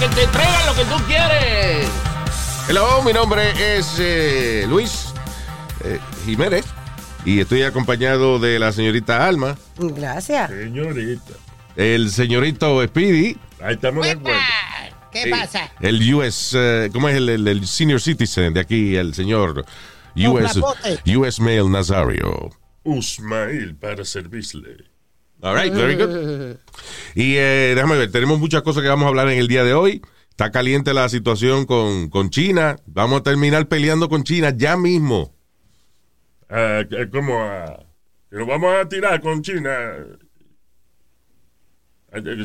Que te traigan lo que tú quieres. Hello, mi nombre es eh, Luis eh, Jiménez y estoy acompañado de la señorita Alma, Gracias. Señorita. el señorito Speedy, Ahí estamos de acuerdo. ¿Qué eh, pasa? el US, eh, ¿cómo es el, el- el senior citizen de aquí, el señor US. US Male Nazario? Usmail para servirle. All right, very good. Y eh, déjame ver, tenemos muchas cosas que vamos a hablar en el día de hoy. Está caliente la situación con, con China. Vamos a terminar peleando con China ya mismo. Ah, que- como a. Que nos vamos a tirar con China.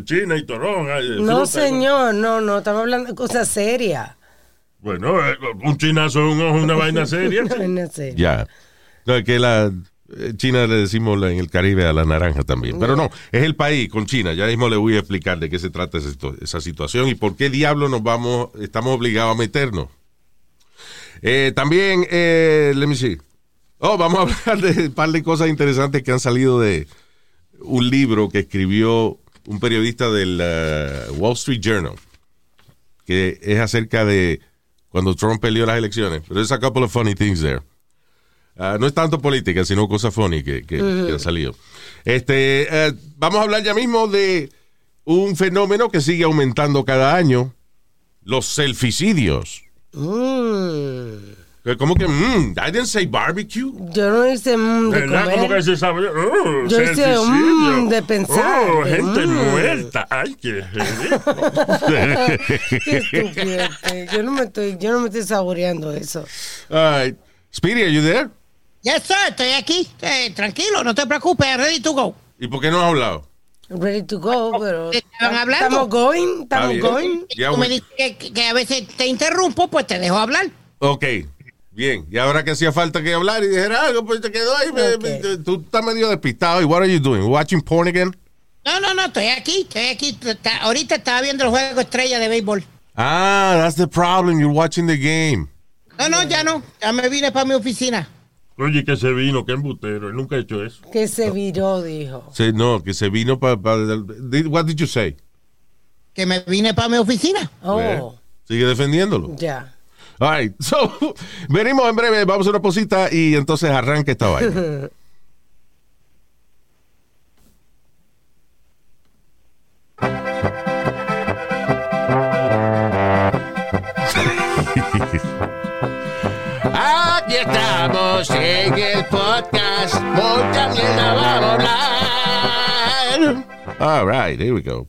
China y toronja. y No, señor, no, no, estamos hablando de cosas serias. Bueno, eh, un chinazo es un ojo, una vaina seria. No, no sé. Ya. No, es que la eh, China le decimos en el Caribe a la naranja también. Pero no, es el país con China. Ya mismo le voy a explicar de qué se trata esa, situ- esa situación y por qué diablo nos vamos, estamos obligados a meternos. Eh, también, eh, let me see. Oh, vamos a hablar de un par de cosas interesantes que han salido de un libro que escribió un periodista del eh, Wall Street Journal, que es acerca de cuando Trump peleó las elecciones. Pero there's a couple of funny things there. Ah, no es tanto política, sino cosas funny que, que- que han salido. Este, eh, vamos a hablar ya mismo de un fenómeno que sigue aumentando cada año, los selficidios. Mm, ¿Cómo que? Mm, I didn't say barbecue. yo no hice mm, de ¿Verdad? Como que comer. se sabe. Oh, Yo hice, servicio. mm, de pensar, Oh, gente mm. muerta. Ay, qué Qué estúpido este. Yo no me estoy, yo no me estoy saboreando eso. All right. Speedy, are you there? Yes, sir, estoy aquí. Eh, tranquilo, no te preocupes, ready to go. ¿Y por qué no has hablado? Ready to go, pero Estaban hablando. estamos going, estamos going. Ya, Tú me dices que, que a veces te interrumpo, pues te dejo hablar. Ok, bien. Y ahora que hacía falta que hablar y dijera algo, pues te quedó ahí. me- me- tú estás medio despistado. ¿Y what are you doing? Watching porn again? No, no, no, estoy aquí, estoy aquí. Está- ahorita estaba viendo el juego estrella de béisbol. Ah, that's the problem. You're watching the game. No, no, ya no. Ya me vine para mi oficina. Oye, que se vino, que embutero. Él nunca ha hecho eso. Que se viró, dijo. Se- no, que se vino para... what did you say? Que me vine para mi oficina. Oh, Sigue defendiéndolo. ya. All right. So, venimos en breve. Vamos a una posita y entonces arranca esta vaina. Estamos en el podcast. Mucha mierda vamos a hablar. All right, here we go.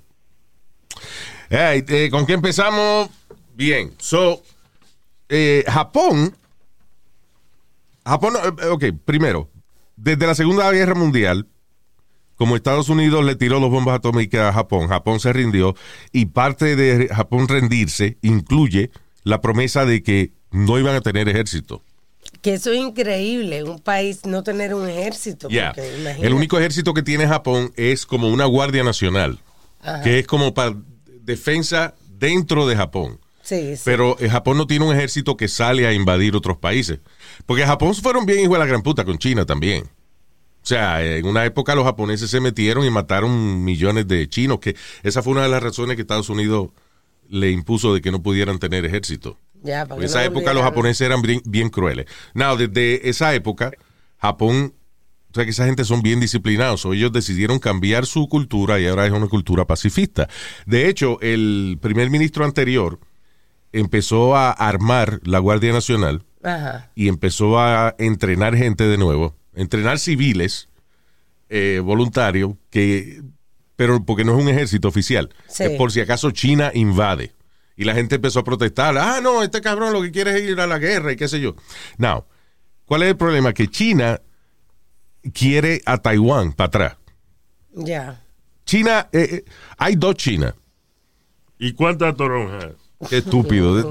Eh, ¿Con qué empezamos? Bien. So, eh, Japón. Japón, eh, ok, primero, desde la Segunda Guerra Mundial, como Estados Unidos le tiró los bombas atómicas a Japón, Japón se rindió y parte de Japón rendirse incluye la promesa de que no iban a tener ejército. Que eso es increíble, un país no tener un ejército. Ya. porque. El único ejército que tiene Japón es como una guardia nacional, que es como para defensa dentro de Japón. Sí, sí. Pero eh, Japón no tiene un ejército que sale a invadir otros países. Porque Japón fueron bien hijo de la gran puta con China también. O sea, en una época los japoneses se metieron y mataron millones de chinos, que esa fue una de las razones que Estados Unidos le impuso de que no pudieran tener ejército. Ya, En esa no época los japoneses eran bien, bien crueles. Now, desde esa época, Japón, o sea que esa gente son bien disciplinados. Ellos decidieron cambiar su cultura y ahora es una cultura pacifista. De hecho, el primer ministro anterior empezó a armar la Guardia Nacional Ajá. y empezó a entrenar gente de nuevo, entrenar civiles eh, voluntarios, que, pero porque no es un ejército oficial, Sí. es por si acaso China invade. Y la gente empezó a protestar, ah, no, este cabrón lo que quiere es ir a la guerra y qué sé yo. Now, ¿cuál es el problema? Que China quiere a Taiwán para atrás. Ya. China, eh, eh, hay dos Chinas. ¿Y cuántas toronjas? Qué estúpido.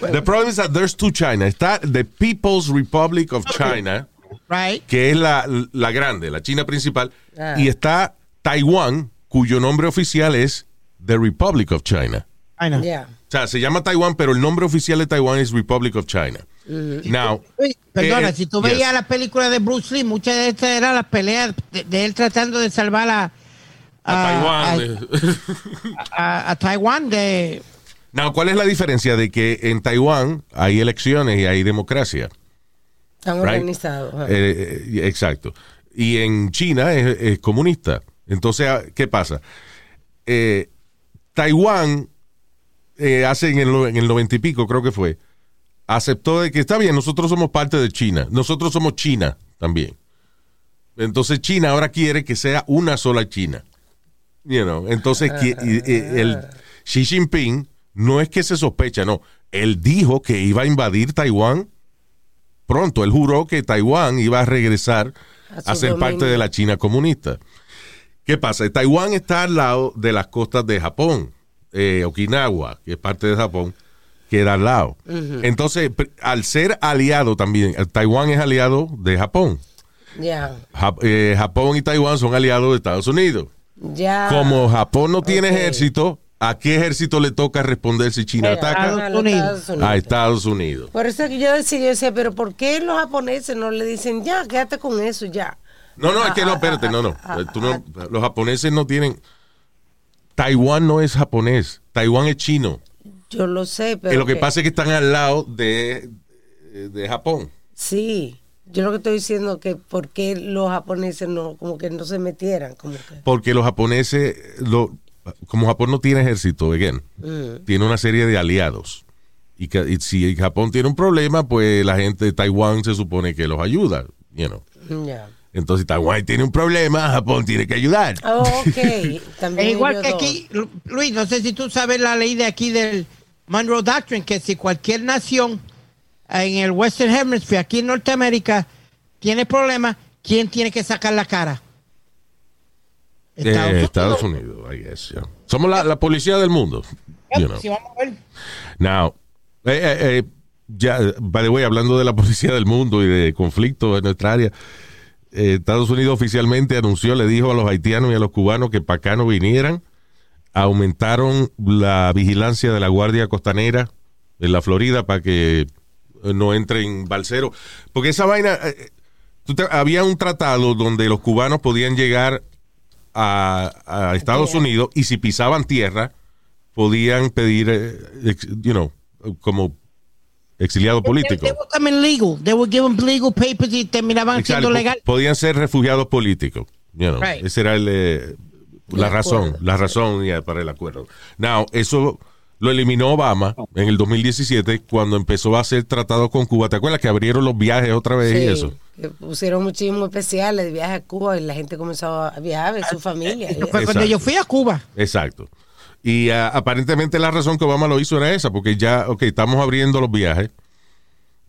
The problem is that there's two China. Está the People's Republic of China, Right. que es la, la grande, la China principal, Ah. y está Taiwán, cuyo nombre oficial es The Republic of China. I know. Ya. O sea, se llama Taiwán, pero el nombre oficial de Taiwán es Republic of China. Now, Uy, perdona, eh, si tú yes. veías la película de Bruce Lee, muchas de estas eran las peleas de, de él tratando de salvar a, a a- Taiwán. a- a Taiwán de... Now, ¿cuál es la diferencia de que en Taiwán hay elecciones y hay democracia? Están Right. organizados. Eh, eh, exacto. Y en China es, es comunista. Entonces, ah, ¿qué pasa? Eh, Taiwán, eh, hace en el, en el noventa y pico, creo que fue, aceptó de que está bien, nosotros somos parte de China. Nosotros somos China también. Entonces, China ahora quiere que sea una sola China. You know, entonces, el Xi Jinping no es que se sospecha, no. Él dijo que iba a invadir Taiwán pronto. Él juró que Taiwán iba a regresar A ser parte de la China comunista. ¿Qué pasa? Taiwán está al lado de las costas de Japón. Eh, Okinawa, que es parte de Japón, queda al lado. Entonces, al ser aliado también, Taiwán es aliado de Japón. Ya. Jap- eh, Japón y Taiwán son aliados de Estados Unidos. Ya. Como Japón no tiene ejército, ¿a qué ejército le toca responder si China ataca? a. Estados Unidos. A Estados Unidos. Por eso que yo decía, yo decía, pero ¿por qué los japoneses no le dicen, ya, quédate con eso, ya? No, no, es que no, espérate, no, no. Eh, Tú no- los japoneses no tienen. Taiwán no es japonés. Taiwán es chino. Yo lo sé, pero... Y lo que pasa es que están al lado de, de Japón. Sí, yo lo que estoy diciendo que por qué los japoneses no, como que no se metieran, como que... Porque los japoneses, lo- como Japón no tiene ejército, again, Mm. tiene una serie de aliados. Y, que, y si Japón tiene un problema, pues la gente de Taiwán se supone que los ayuda. You know. Ya. Entonces, Taiwán tiene un problema, Japón tiene que ayudar. Ok, también Es igual que dos. aquí, Lu- Luis, no sé si tú sabes la ley de aquí del Monroe Doctrine, que si cualquier nación en el Western Hemisphere, aquí en Norteamérica, tiene problemas, ¿quién tiene que sacar la cara? Eh, Estados Unidos, I guess, yeah. Somos la, la policía del mundo. you know. Si vamos a ver. Now, eh, eh, eh, ya, by the way, hablando de la policía del mundo y de conflictos en nuestra área, eh, Estados Unidos oficialmente anunció, le dijo a los haitianos y a los cubanos que para acá no vinieran, aumentaron la vigilancia de la Guardia Costanera en la Florida para que eh, no entren balseros. Porque esa vaina, eh, te- había un tratado donde los cubanos podían llegar a, a Estados. Unidos y si pisaban tierra, podían pedir, eh, you know, como exiliado político. They coming legal. They were given legal papers y terminaban Exacto, siendo legal. Podían ser refugiados políticos. you know. Right. Esa era el, eh, la El razón, acuerdo. la razón ya para el acuerdo. Now, eso lo eliminó Obama en el 2017 cuando empezó a hacer tratados con Cuba. ¿Te acuerdas que abrieron los viajes otra vez y Sí, eso? que pusieron muchísimos especiales de viaje a Cuba y la gente comenzó a viajar, su familia. Eso fue Exacto. cuando yo fui a Cuba. Exacto. Y ah, aparentemente la razón que Obama lo hizo era esa, porque ya, ok, estamos abriendo los viajes.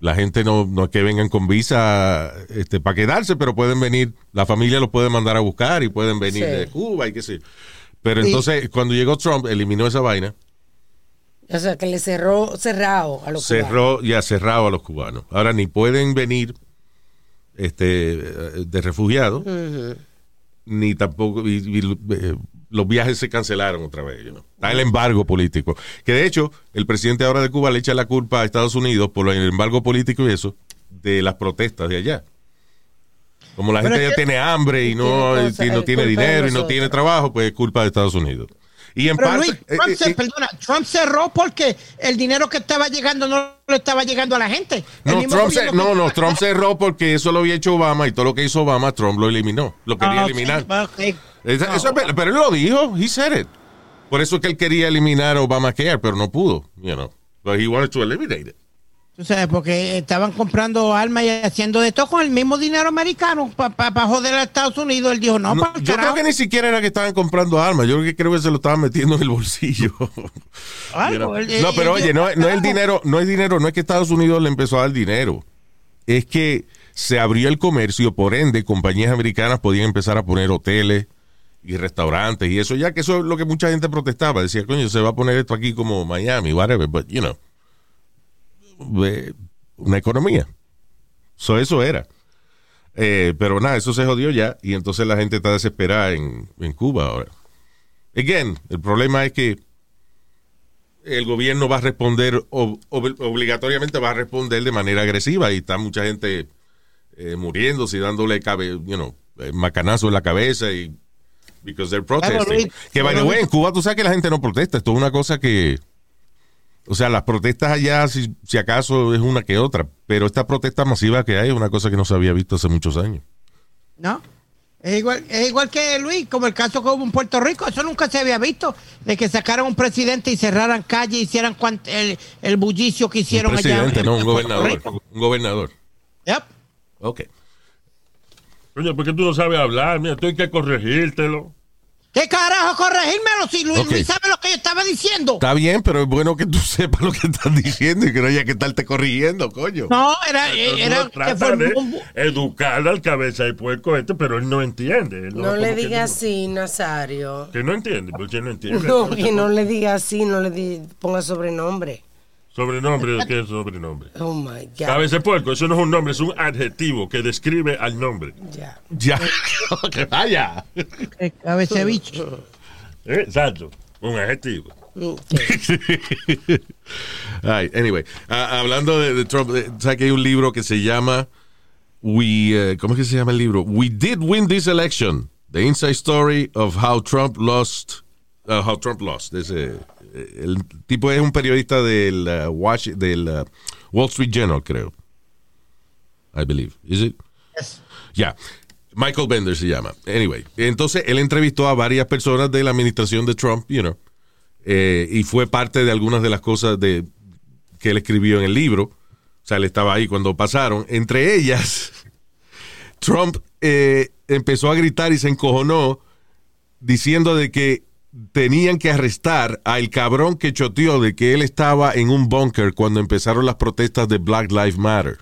La gente no, no es que vengan con visa este, para quedarse, pero pueden venir, la familia los puede mandar a buscar y pueden venir Sí. de Cuba y qué sé. yo. Pero Y- entonces, cuando llegó Trump, eliminó esa vaina, O sea, que le cerró cerrado a los cubanos. cerró ya cerrado a los cubanos. Ahora ni pueden venir este, de refugiados, ni tampoco y- y, eh, los viajes se cancelaron otra vez. you know. Está el embargo político. Que de hecho, el presidente ahora de Cuba le echa la culpa a Estados Unidos por el embargo político y eso, de las protestas de allá. Como la Pero gente ya tiene hambre y no, Tiene y no de dinero y no tiene trabajo, pues es culpa de Estados Unidos. Y en Pero parte. Luis, eh, Trump, eh, se- eh, perdona, Trump cerró porque el dinero que estaba llegando no le estaba llegando a la gente. No, Trump se- no, no, Trump cerró porque eso lo había hecho Obama y todo lo que hizo Obama, Trump lo eliminó. Lo quería Ah, eliminar. sí, eso pero él lo dijo, he said it. Por eso es que él quería eliminar Obamacare, pero no pudo, you know. But he wanted to eliminate it. Tú sabes, porque estaban comprando armas y haciendo de todo con el mismo dinero americano para joder a Estados Unidos. Él dijo, no, No, yo creo que ni siquiera era que estaban comprando armas, yo creo que se lo estaban metiendo en el bolsillo. No, pero oye, no, no es el dinero, no es dinero, no es que Estados Unidos le empezó a dar dinero. Es que se abrió el comercio, por ende, compañías americanas podían empezar a poner hoteles y restaurantes y eso, ya que eso es lo que mucha gente protestaba. Decía, coño, se va a poner esto aquí como Miami, whatever, but you know, una economía. So, eso era. Eh, pero nada, eso se jodió ya y entonces la gente está desesperada en, en Cuba ahora. Again, el problema es que el gobierno va a responder, ob- obligatoriamente va a responder de manera agresiva y está mucha gente eh, muriéndose y dándole cabe, you know, eh, macanazo en la cabeza y because they're protesting. Que by the way, en Cuba tú sabes que la gente no protesta, esto es una cosa que o sea, las protestas allá, si, si acaso es una que otra, pero esta protesta masiva que hay es una cosa que no se había visto hace muchos años. ¿No? Es igual, es igual que Luis, como el caso que hubo en Puerto Rico, eso nunca se había visto, de que sacaran un presidente y cerraran calle y hicieran cuant- el, el bullicio que Un hicieron allá. presidente, en no, un gobernador. Un gobernador. Yep. Ok. Coño, ¿por qué tú no sabes hablar? Mira, tú hay que corregírtelo. ¿Qué carajo corregírmelo si Luis, Ok. Luis sabe lo que yo estaba diciendo? Está bien, pero es bueno que tú sepas lo que estás diciendo y que no haya que estarte corrigiendo, coño. No, era, Entonces era uno que trata fue de un- educar al cabeza de puerco este, pero él no entiende. Él No le diga no- así, Nazario. Que no entiende, porque no entiende. No, que no le diga así, no le di- ponga sobrenombre. Sobrenombre, ¿qué es sobrenombre? Oh my God. Cabeza de puerco, eso no es un nombre, es un adjetivo que describe al nombre. Ya. Ya. que vaya. eh, cabeza de bicho. ¿Eh? Exacto, un adjetivo. Anyway, hablando de, de Trump, eh, ¿sabes que hay un libro que se llama We, eh, ¿cómo es que se llama el libro? We did win this election. The inside story of how Trump lost, uh, how Trump lost. Ese, el tipo es un periodista del, uh, Wash- del uh, Wall Street Journal, creo. I believe. Is it? Ya. Michael Bender se llama. Anyway, entonces él entrevistó a varias personas de la administración de Trump, you know, eh, y fue parte de algunas de las cosas de, que él escribió en el libro. O sea, él estaba ahí cuando pasaron. Entre ellas, Trump eh, empezó a gritar y se encojonó diciendo de que tenían que arrestar al cabrón que choteó de que él estaba en un búnker cuando empezaron las protestas de Black Lives Matter.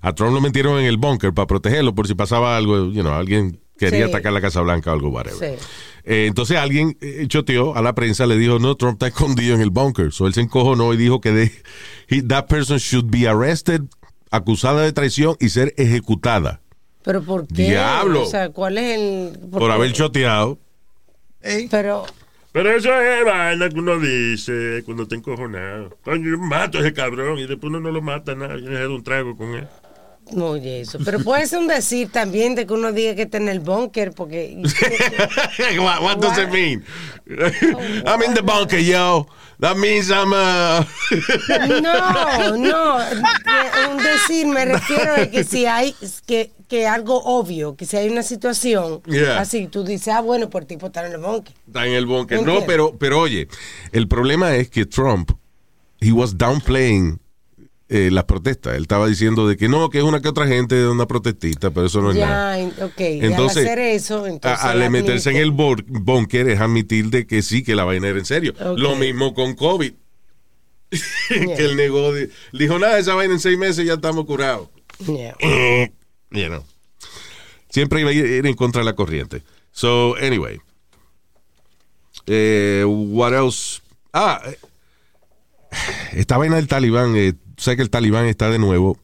A Trump lo metieron en el búnker para protegerlo por si pasaba algo, you know, alguien quería Sí. atacar la Casa Blanca o algo, whatever. Sí. Eh, entonces alguien eh, choteó a la prensa, le dijo, no, Trump está escondido en el bunker. So él se encojonó y dijo que de, he- that person should be arrested, acusada de traición y ser ejecutada Pero ¿por qué? Diablo. O sea, ¿cuál es el...? por qué? haber choteado. Pero, Pero eso es vaina que uno dice cuando está encojonado. Coño, yo mato a ese cabrón y después uno no lo mata nada. Yo le doy un trago con él. Oye, eso. Pero puede ser un decir también de que uno diga que está en el búnker, porque... what, what does it mean? I'm in the bunker, yo. That means I'm uh, No, no. Un decir, me refiero a que si hay que, que algo obvio, que si hay una situación Yeah. así, tú dices, ah, bueno, por tipo estar en el búnker. está en el bunker. No, pero, pero oye, el problema es que Trump, he was downplaying eh, las protestas. Él estaba diciendo de que no, que es una que otra gente de una protestita, pero eso no es nada. Ya, en- ok. y Entonces, al hacer eso, entonces... a- al meterse en el búnker es admitir de que sí, que la vaina era en serio. Lo mismo con COVID. que él negó, de- dijo, nada, esa vaina en seis meses ya estamos curados. Yeah. You know. Siempre iba a ir, ir en contra de la corriente. So, anyway. Eh, what else? Ah, eh, esta vaina del talibán, eh, sé que el talibán está de nuevo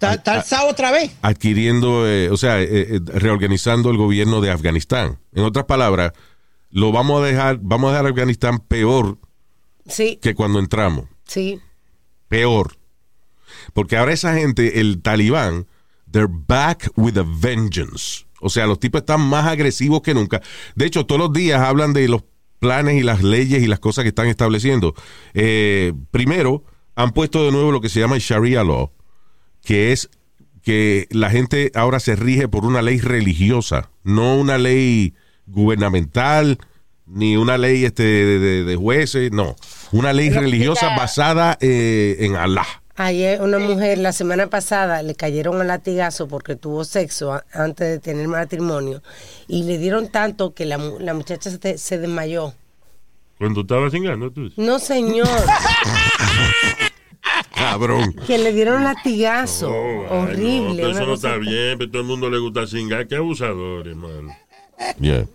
Está alzado otra vez. adquiriendo, eh, o sea, eh, eh, reorganizando el gobierno de Afganistán. En otras palabras, lo vamos a dejar, vamos a dejar a Afganistán peor Sí, que cuando entramos. sí. Peor. Porque ahora esa gente, el talibán, they're back with a vengeance. O sea, los tipos están más agresivos que nunca. De hecho, todos los días hablan de los planes y las leyes y las cosas que están estableciendo. Eh, primero, han puesto de nuevo lo que se llama el Sharia Law, que es que la gente ahora se rige por una ley religiosa, no una ley gubernamental, ni una ley este, de, de- de jueces, no. Una ley Pero religiosa mira- basada eh, en Allah. Ayer una mujer la semana pasada le cayeron al latigazo porque tuvo sexo antes de tener matrimonio y le dieron tanto que la, la muchacha se, se desmayó. Cuando estaba cingando, tú. No, señor, Cabrón. que le dieron latigazo. Oh, ay, Horrible. no, eso no está bien, pero todo el mundo le gusta cingar. Qué abusador, hermano. Yeah.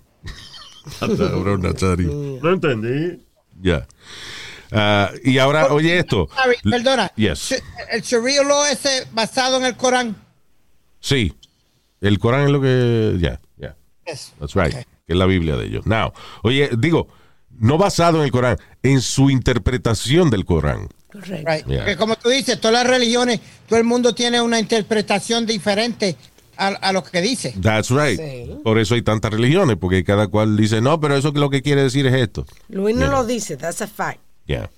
Cabrón, Nazario. No entendí. Ya. Ah, y ahora, oye esto. Sorry, perdona. Yes. El Sharia law ese basado en el Corán. Sí. El Corán es lo que. Ya, ya. Yes. That's right. Okay. Que es la Biblia de ellos. Now, oye, digo, no basado en el Corán, en su interpretación del Corán. Correcto. Right. Yeah. Porque como tú dices, todas las religiones, todo el mundo tiene una interpretación diferente a, a lo que dice. That's right. Sí. Por eso hay tantas religiones, porque cada cual dice, no, pero eso lo que quiere decir es esto. Luis no Yeah. lo dice, that's a fact. Yeah.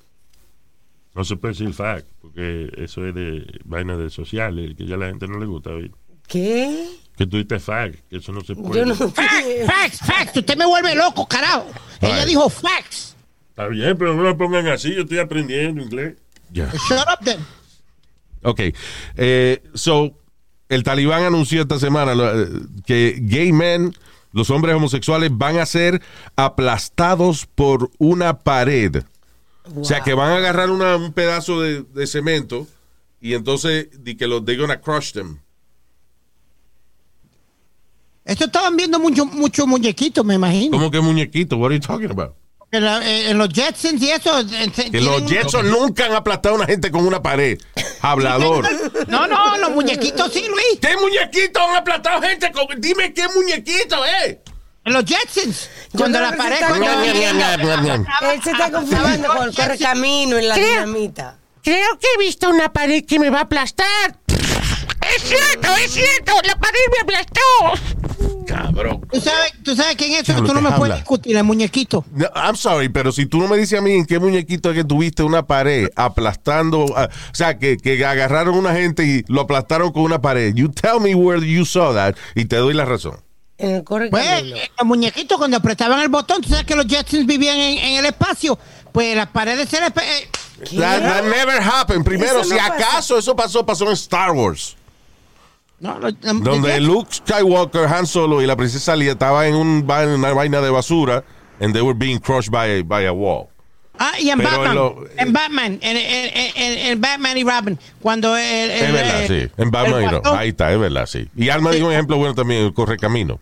No se puede decir fact, porque eso es de vaina de sociales, que ya a la gente no le gusta oír. ¿Qué? Que tú dices fact, que eso no se puede. Yo no. Facts, facts, facts. Usted me vuelve loco, carajo. Ella Right. dijo facts. Está bien, pero no lo pongan así, yo estoy aprendiendo inglés. Yeah. Shut up then. Ok. Eh, so, el talibán anunció esta semana eh, que gay men, los hombres homosexuales, van a ser aplastados por una pared. O sea, que van a agarrar una- un pedazo de, de cemento y entonces di que los they're gonna crush them. Esto estaban viendo muchos mucho muñequitos, me imagino. ¿Cómo que muñequito? What are you talking about? En, la- eh, en los Jetsons y eso. eh, Que los tienen- Jetson nunca han aplastado a una gente con una pared. Hablador. No, no, los muñequitos sí, Luis. ¿Qué muñequito han aplastado gente con... Dime qué muñequito, eh. En los Jetsons. Cuando la pared. está cuando-. Él se está confundiendo con el correcamino en la dinamita. Creo que he visto una pared que me va a aplastar. Es cierto, es cierto, la pared me aplastó. Cabrón. ¿Tú sabes, tú sabes quién es eso, que Diablo, tú no me puedes discutir, el muñequito. No, I'm sorry, pero si tú no me dices a mí en qué muñequito es que tuviste una pared aplastando, ah, o sea, que, que agarraron a una gente y lo aplastaron con una pared. You tell me where you saw that y te doy la razón. En el Pues, correcamino. eh, los muñequitos cuando apretaban el botón, tú sabes que los Jetsons vivían en, en el espacio. Pues las paredes se les... eh, That, that never happened. Primero, Eso si no acaso eso pasó, pasó en Star Wars. No, los Donde Luke Skywalker, Han Solo y la princesa Leia estaban en un una vaina de basura and they were being crushed by, by a wall. Ah, y en Pero Batman. en lo- en Batman. En, en- en- en- en Batman y Robin. Cuando el... el- Es verdad, el- sí. En Batman, y no. guasón- ahí está, es verdad, sí. Y Alma dijo un ejemplo bueno también, el correcamino.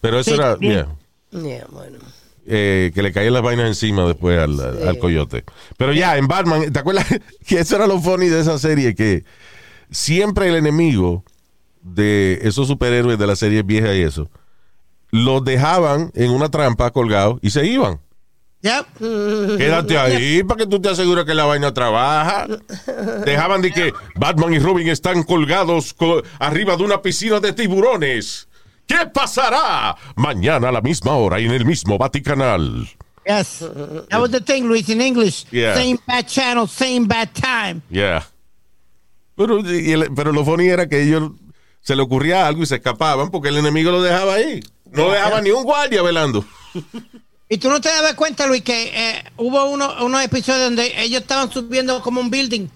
Pero eso Sí, era, yeah. Yeah, bueno. eh, que le caían las vainas encima después al, al coyote. Pero ya, en Batman, ¿te acuerdas? que eso era lo funny de esa serie, que siempre el enemigo de esos superhéroes de las series viejas y eso, los dejaban en una trampa colgados y se iban. Yep. Quédate ahí para que tú te asegures que la vaina trabaja. Dejaban de que Batman y Robin están colgados co- arriba de una piscina de tiburones. ¿Qué pasará? Mañana a la misma hora y en el mismo Vaticanal. Yes. That was the thing, Luis, in English. Yeah. Same bad channel, same bad time. Yeah. Pero, y el- pero lo funny era que ellos se le ocurría algo y se escapaban porque el enemigo lo dejaba ahí. No dejaba ni un guardia velando. Y tú no te dabas cuenta, Luis, que eh, hubo uno, unos episodios donde ellos estaban subiendo como un building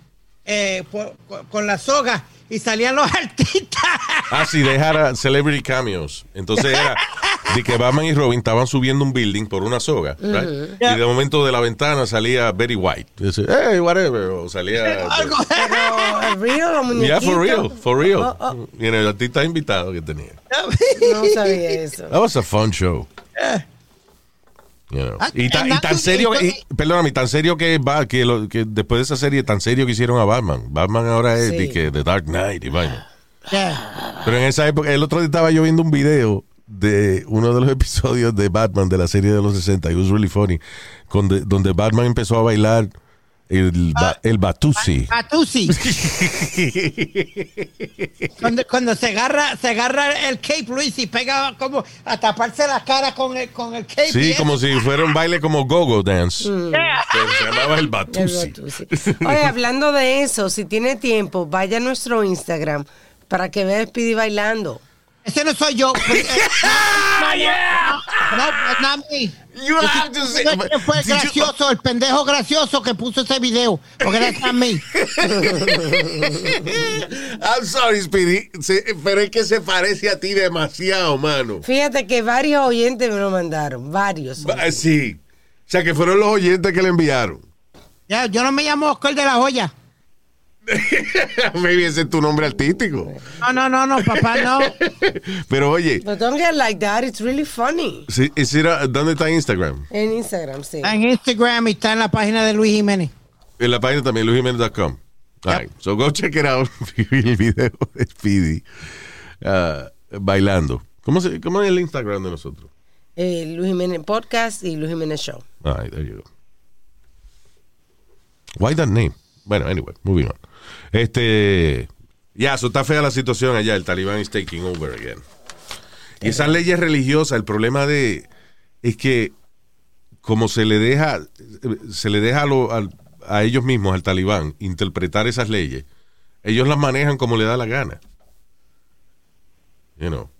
eh, por- con, la soga y salían los artistas. Ah, sí, dejara celebrity cameos. Entonces era de que Batman y Robin estaban subiendo un building por una soga. right? Y de momento de la ventana salía Betty White. Y dice, hey, whatever. O salía. Algo. Pero, ¿real? Yeah, for real, for real. Oh, oh. Y en el artista invitado que tenía. No sabía eso. That was a fun show. You know. Y, tan- and y tan serio, y- perdóname, tan serio que, va, que, lo- que después de esa serie, tan serio que hicieron a Batman. Batman ahora es Sí. de que The Dark Knight y vaina. Yeah. Pero en esa época, el otro día estaba yo viendo un video de uno de los episodios de Batman de la serie de los 60. It was really funny. Con de- donde Batman empezó a bailar el, ba- el Batusi. Batusi. cuando, cuando se agarra, se agarra el cape, Luis, y pega como a taparse la cara con el, con el cape. Sí, como si fuera un baile como Go-Go Dance. Mm. Se llamaba el El Batusi. Oye, hablando de eso, si tiene tiempo, vaya a nuestro Instagram para que vea Speedy bailando. Ese no soy yo. Eh, Ah, No, no, not me. You have to say- Ese fue Did you- gracioso, el pendejo gracioso que puso ese video. Porque that's not me. I'm sorry, Speedy, pero es que se parece a ti demasiado, mano. Fíjate que varios oyentes me lo mandaron, varios. Va- Sí. O sea, que fueron los oyentes que le enviaron. Ya, yo no me llamo Oscar de la Hoya. Maybe ese es tu nombre artístico. No, no, no, no, papá, no. Pero oye, But don't get like that. It's really funny. ¿dónde está Instagram? En Instagram, sí. Está en Instagram y está en la página de Luis Jiménez. En la página también, luisjimenez.com. All right, So go check it out. el video de Speedy ah, bailando. ¿Cómo, se, ¿Cómo es el Instagram de nosotros? Eh, Luis Jiménez Podcast y Luis Jiménez Show. All right, there you go. Why that name? Bueno, anyway, moving on. Este. Ya, eso está fea la situación allá. El talibán is taking over again. Y esas leyes religiosas, el problema de. Es que. Como se le deja. Se le deja a, lo- al- a ellos mismos, al talibán, interpretar esas leyes. Ellos las manejan como le da la gana. You know.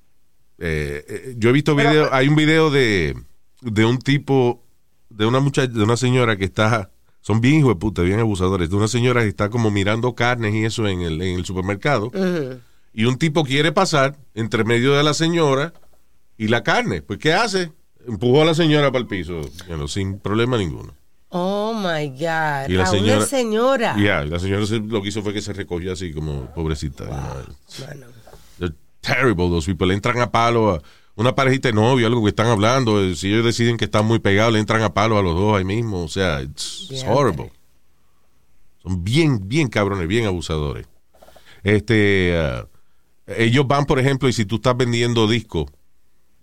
Eh, eh, yo he visto videos. Hay un video de. De un tipo de una muchacha, de una señora que está, son bien hijos de puta, bien abusadores, de una señora que está como mirando carnes y eso en el, en el supermercado, y un tipo quiere pasar entre medio de la señora y la carne. Pues, ¿qué hace? Empujó a la señora para el piso, know, sin problema ninguno. Oh my God. Y la a señora- una señora. Ya, la señora se- lo que hizo fue que se recogió así como pobrecita. you know. Bueno. They're terrible those people. Le entran a palo a una parejita de novio, algo que están hablando. eh, Si ellos deciden que están muy pegados, le entran a palo a los dos ahí mismo. O sea, it's, horrible. Son bien, bien cabrones, bien abusadores. Este, ah, ellos van, por ejemplo, y si tú estás vendiendo discos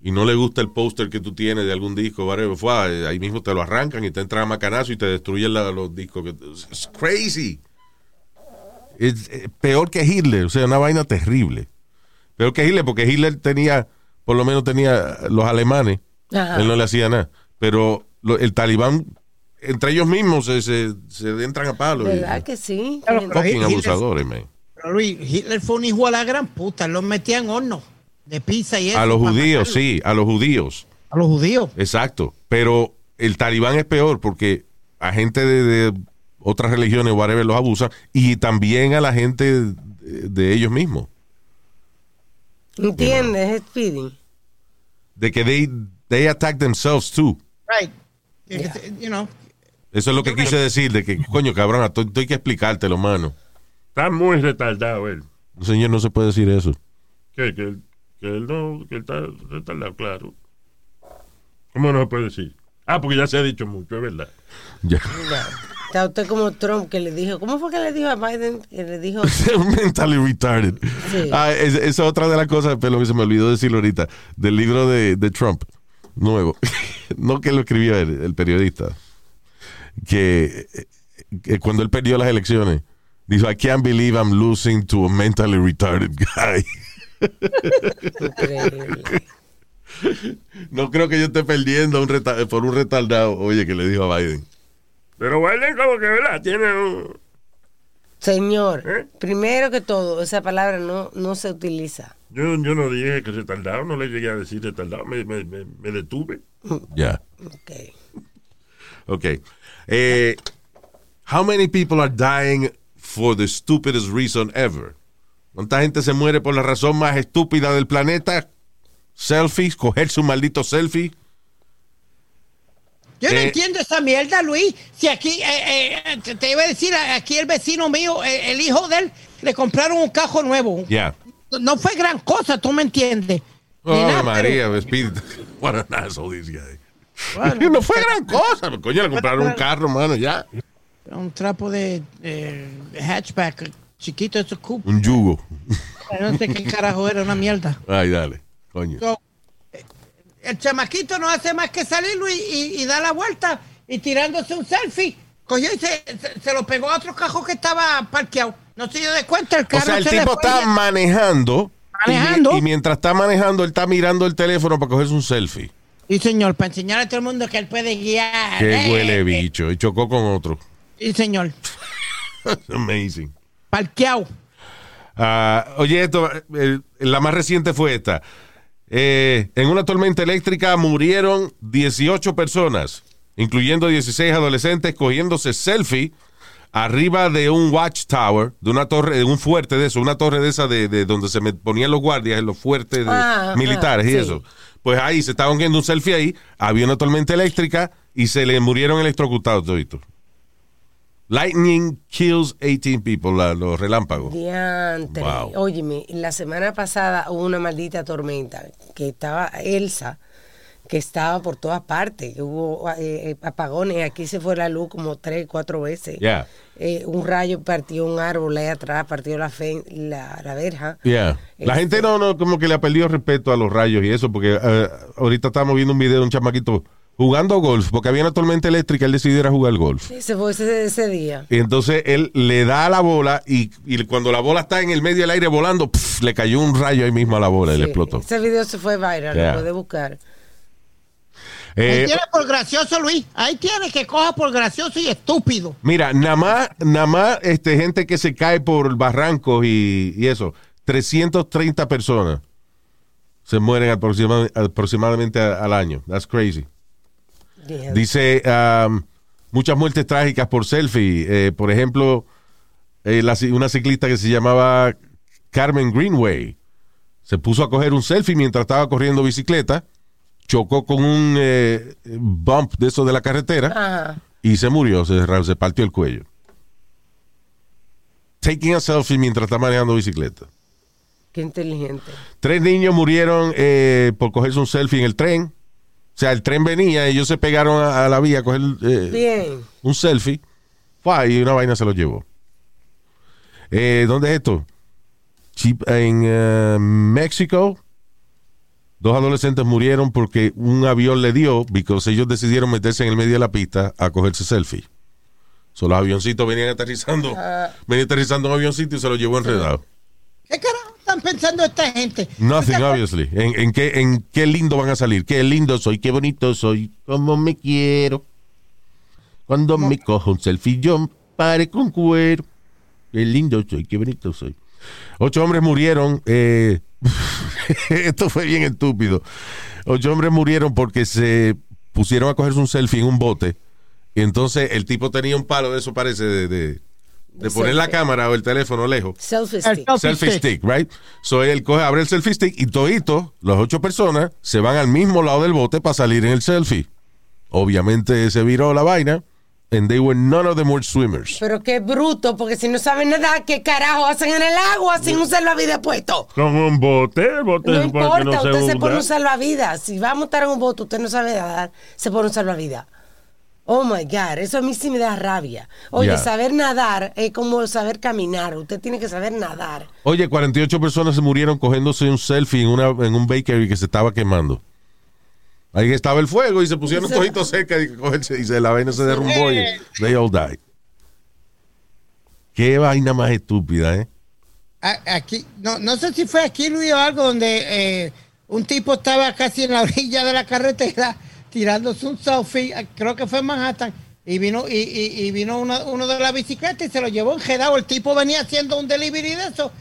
y no le gusta el póster que tú tienes de algún disco, whatever, fue, ah, ahí mismo te lo arrancan y te entran a macanazo y te destruyen la- los discos. It's crazy. Es eh, peor que Hitler, o sea, una vaina terrible. Peor que Hitler, porque Hitler tenía, por lo menos tenía los alemanes, Ajá. él no le hacía nada. Pero lo- el talibán, entre ellos mismos, se, se, se entran a palo. y- ¿Verdad que sí? Pero Fucking Hitler- abusadores, man. Pero Luis, Hitler fue un hijo a la gran puta. Los metía en horno de pizza y eso. A los judíos, matarlos. sí, a los judíos. A los judíos. Exacto. Pero el talibán es peor porque a gente de, de otras religiones, whatever, los abusan. Y también a la gente de, de ellos mismos. ¿Entiendes? Es Speedy. De que they, they attack themselves too. Right. You know. Eso es lo que quise decir, de que, coño, cabrón, estoy, estoy que explicártelo, mano. Está muy retardado él. Señor, no se puede decir eso. ¿Qué? Que él, que él no, que él está retardado, claro. ¿Cómo no se puede decir? Ah, porque ya se ha dicho mucho, es verdad. Ya. Ya. Está usted como Trump que le dijo, ¿cómo fue que le dijo a Biden? Que le dijo, Mentally retarded. Sí. Ah, es- esa es otra de las cosas, pero que se me olvidó decirlo ahorita, del libro de, de Trump, nuevo. no que lo escribió el, el periodista. Que, que cuando él perdió las elecciones, dijo, I can't believe I'm losing to a mentally retarded guy. increíble. no creo que yo esté perdiendo un por un retardado. Oye, que le dijo a Biden. Pero Biden como que, ¿verdad? Tiene un... Señor, ¿Eh? primero que todo, esa palabra no, no se utiliza. Yo, yo no dije que retardado, no le llegué a decir retardado, me, me, me, me detuve. Ya. Ok. Ok. Eh, how many people are dying for the stupidest reason ever? ¿Cuánta gente se muere por la razón más estúpida del planeta? Selfies, coger su maldito selfie. Yo no entiendo esa mierda, Luis. Si aquí, eh, eh, te, te iba a decir, aquí el vecino mío, eh, el hijo de él, le compraron un cajo nuevo. Ya. No fue gran cosa, tú me entiendes. Oh, nada, María, Speed. What an asshole this guy. pero- no fue gran cosa. Coño, le compraron un carro, mano, ya. un trapo de, hatchback chiquito, eso coupe. Un yugo. No sé qué carajo era, una mierda. Ay, dale. Coño. So, el chamaquito no hace más que salir, Luis, y, y da la vuelta y tirándose un selfie. Cogió y se, se- se lo pegó a otro cajo que estaba parqueado. No se dio de cuenta, el O carro sea, el se tipo está y- manejando. y Manejando. Y, mientras está manejando, él está mirando el teléfono para cogerse un selfie. Sí, señor, para enseñar a todo el mundo que él puede guiar. Qué Eh, huele bicho. Y chocó con otro. Sí, señor. Amazing. Parqueado. Ah, oye, esto, eh, la más reciente fue esta. Eh, en una tormenta eléctrica murieron 18 personas, incluyendo 16 adolescentes, cogiéndose selfie arriba de un watchtower, de una torre, de un fuerte de eso, una torre de esa de, de donde se ponían los guardias en los fuertes de- Ah, militares ah, y eso. Pues ahí se estaban viendo un selfie ahí, había una tormenta eléctrica y se le murieron electrocutados toditos. Lightning kills 18 people, la- los relámpagos. Diantre. Wow. Óyeme, la semana pasada hubo una maldita tormenta que estaba Elsa, que estaba por todas partes, hubo eh, eh, apagones, aquí se fue la luz como tres, cuatro veces. Yeah. Eh, un rayo partió un árbol ahí atrás, partió la, fe- la, la verja. Yeah. La Este- gente no, no, como que le ha perdido respeto a los rayos y eso, porque eh, ahorita estamos viendo un video de un chamaquito jugando golf, porque había una tormenta eléctrica, él decidió ir a jugar golf. Ese fue ese, ese día. Y entonces él le da a la bola y, y cuando la bola está en el medio del aire volando, pf, le cayó un rayo ahí mismo a la bola y le Sí, explotó. Ese video se fue viral, Yeah. lo puede buscar. Eh, Ahí tiene por gracioso, Luis. Ahí tiene que coja por gracioso y estúpido. Mira, nada más, nada más este, gente que se cae por barrancos y, y eso. 330 personas se mueren aproxima- aproximadamente a- al año. That's crazy. Yeah. Dice um, muchas muertes trágicas por selfie. Eh, por ejemplo, eh, la una ciclista que se llamaba Carmen Greenway se puso a coger un selfie mientras estaba corriendo bicicleta, chocó con un eh, bump de eso de la carretera Ajá. y se murió, se, partió el cuello. Taking a selfie mientras está manejando bicicleta. Qué inteligente. Tres niños murieron eh, por cogerse un selfie en el tren. O sea, el tren venía, ellos se pegaron a, a la vía a coger eh, Bien. un selfie. Fue, y una vaina se lo llevó. Eh, ¿Dónde es esto? Chip- En eh, México. Dos adolescentes murieron porque un avión le dio, porque ellos decidieron meterse en el medio de la pista a cogerse selfie. So, los avioncitos venían aterrizando, venía aterrizando un avioncito y se lo llevó enredado. ¿Qué carajo están pensando esta gente? Nothing, obviously. ¿En, en qué, ¿En qué lindo van a salir? Qué lindo soy, qué bonito soy, cómo me quiero. Cuando me cojo un selfie, yo pare con cuero. Qué lindo soy, qué bonito soy. Ocho hombres murieron. eh, esto fue bien estúpido. Ocho hombres murieron porque se pusieron a cogerse un selfie en un bote. Y entonces el tipo tenía un palo de eso, parece, de, de, de poner la cámara o el teléfono lejos Selfie El stick. selfie selfie stick, right? So él coge, abre el selfie stick y todito, las ocho personas, se van al mismo lado del bote para salir en el selfie. Obviamente se viró la vaina, and they were none of them were swimmers. Pero qué bruto, porque si no saben nada, ¿qué carajo hacen en el agua sin un salvavidas puesto? Con un bote, el bote No se que importa, no usted se se pone un salvavidas. Si va a montar en un bote, usted no sabe nadar, se pone un salvavidas. Oh my God, eso a mí sí me da rabia. Oye, saber nadar es como saber caminar. Usted tiene que saber nadar. Oye, 48 personas se murieron cogiéndose un selfie en, una, en un bakery que se estaba quemando. Ahí estaba el fuego y se pusieron tojitos cerca y, cogerse- y se, la vaina se derrumbó y they all died. Qué vaina más estúpida, ¿eh? Aquí, no, no sé si fue aquí, Luis, o algo donde eh, un tipo estaba casi en la orilla de la carretera tirándose un selfie, eh, creo que fue en Manhattan, y vino, y, y- y vino una- uno de la bicicleta y se lo llevó enjedado. El tipo venía haciendo un delivery de eso.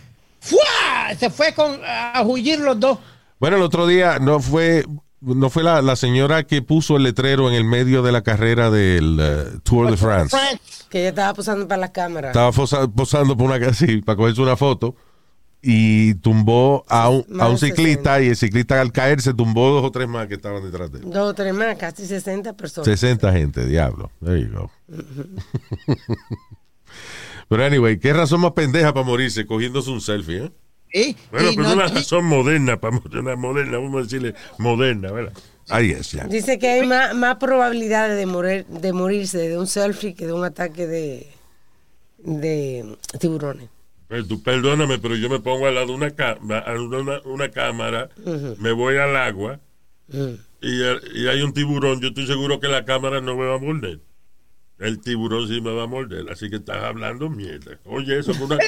¡Fua! Se fue con, a huir los dos. Bueno, el otro día no fue no fue la, la señora que puso el letrero en el medio de la carrera del eh, Tour de France. France. Que ella estaba posando para las cámaras. Estaba fosa- posando por una sí, para cogerse una foto y tumbó a un, a un ciclista y el ciclista al caer se tumbó dos o tres más que estaban detrás de él. Dos o tres más, casi 60 personas. 60 gente, diablo. There you go. Pero anyway, ¿qué razón más pendeja para morirse cogiéndose un selfie, eh? Bueno, pero no- una y- razón moderna, para morir, una moderna, vamos a decirle moderna, ¿verdad? Ahí es, ya. Dice que hay más, más probabilidades de morir, de morirse de un selfie que de un ataque de, de tiburones. Tú perdóname, pero yo me pongo al lado de una, ca- a una, una cámara, me voy al agua y, eh, y hay un tiburón. Yo estoy seguro que la cámara no me va a morder. El tiburón sí me va a morder, así que estás hablando mierda. Oye, eso, que una,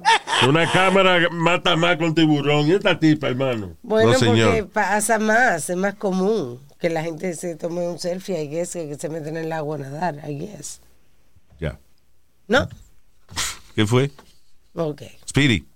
una cámara mata más con tiburón. Y esta tipa, hermano. Bueno, No, señor. porque pasa más, es más común que la gente se tome un selfie, I guess, que se meten en el agua a nadar, I guess. Ya. ¿No? ¿Qué fue? Ok. Speedy,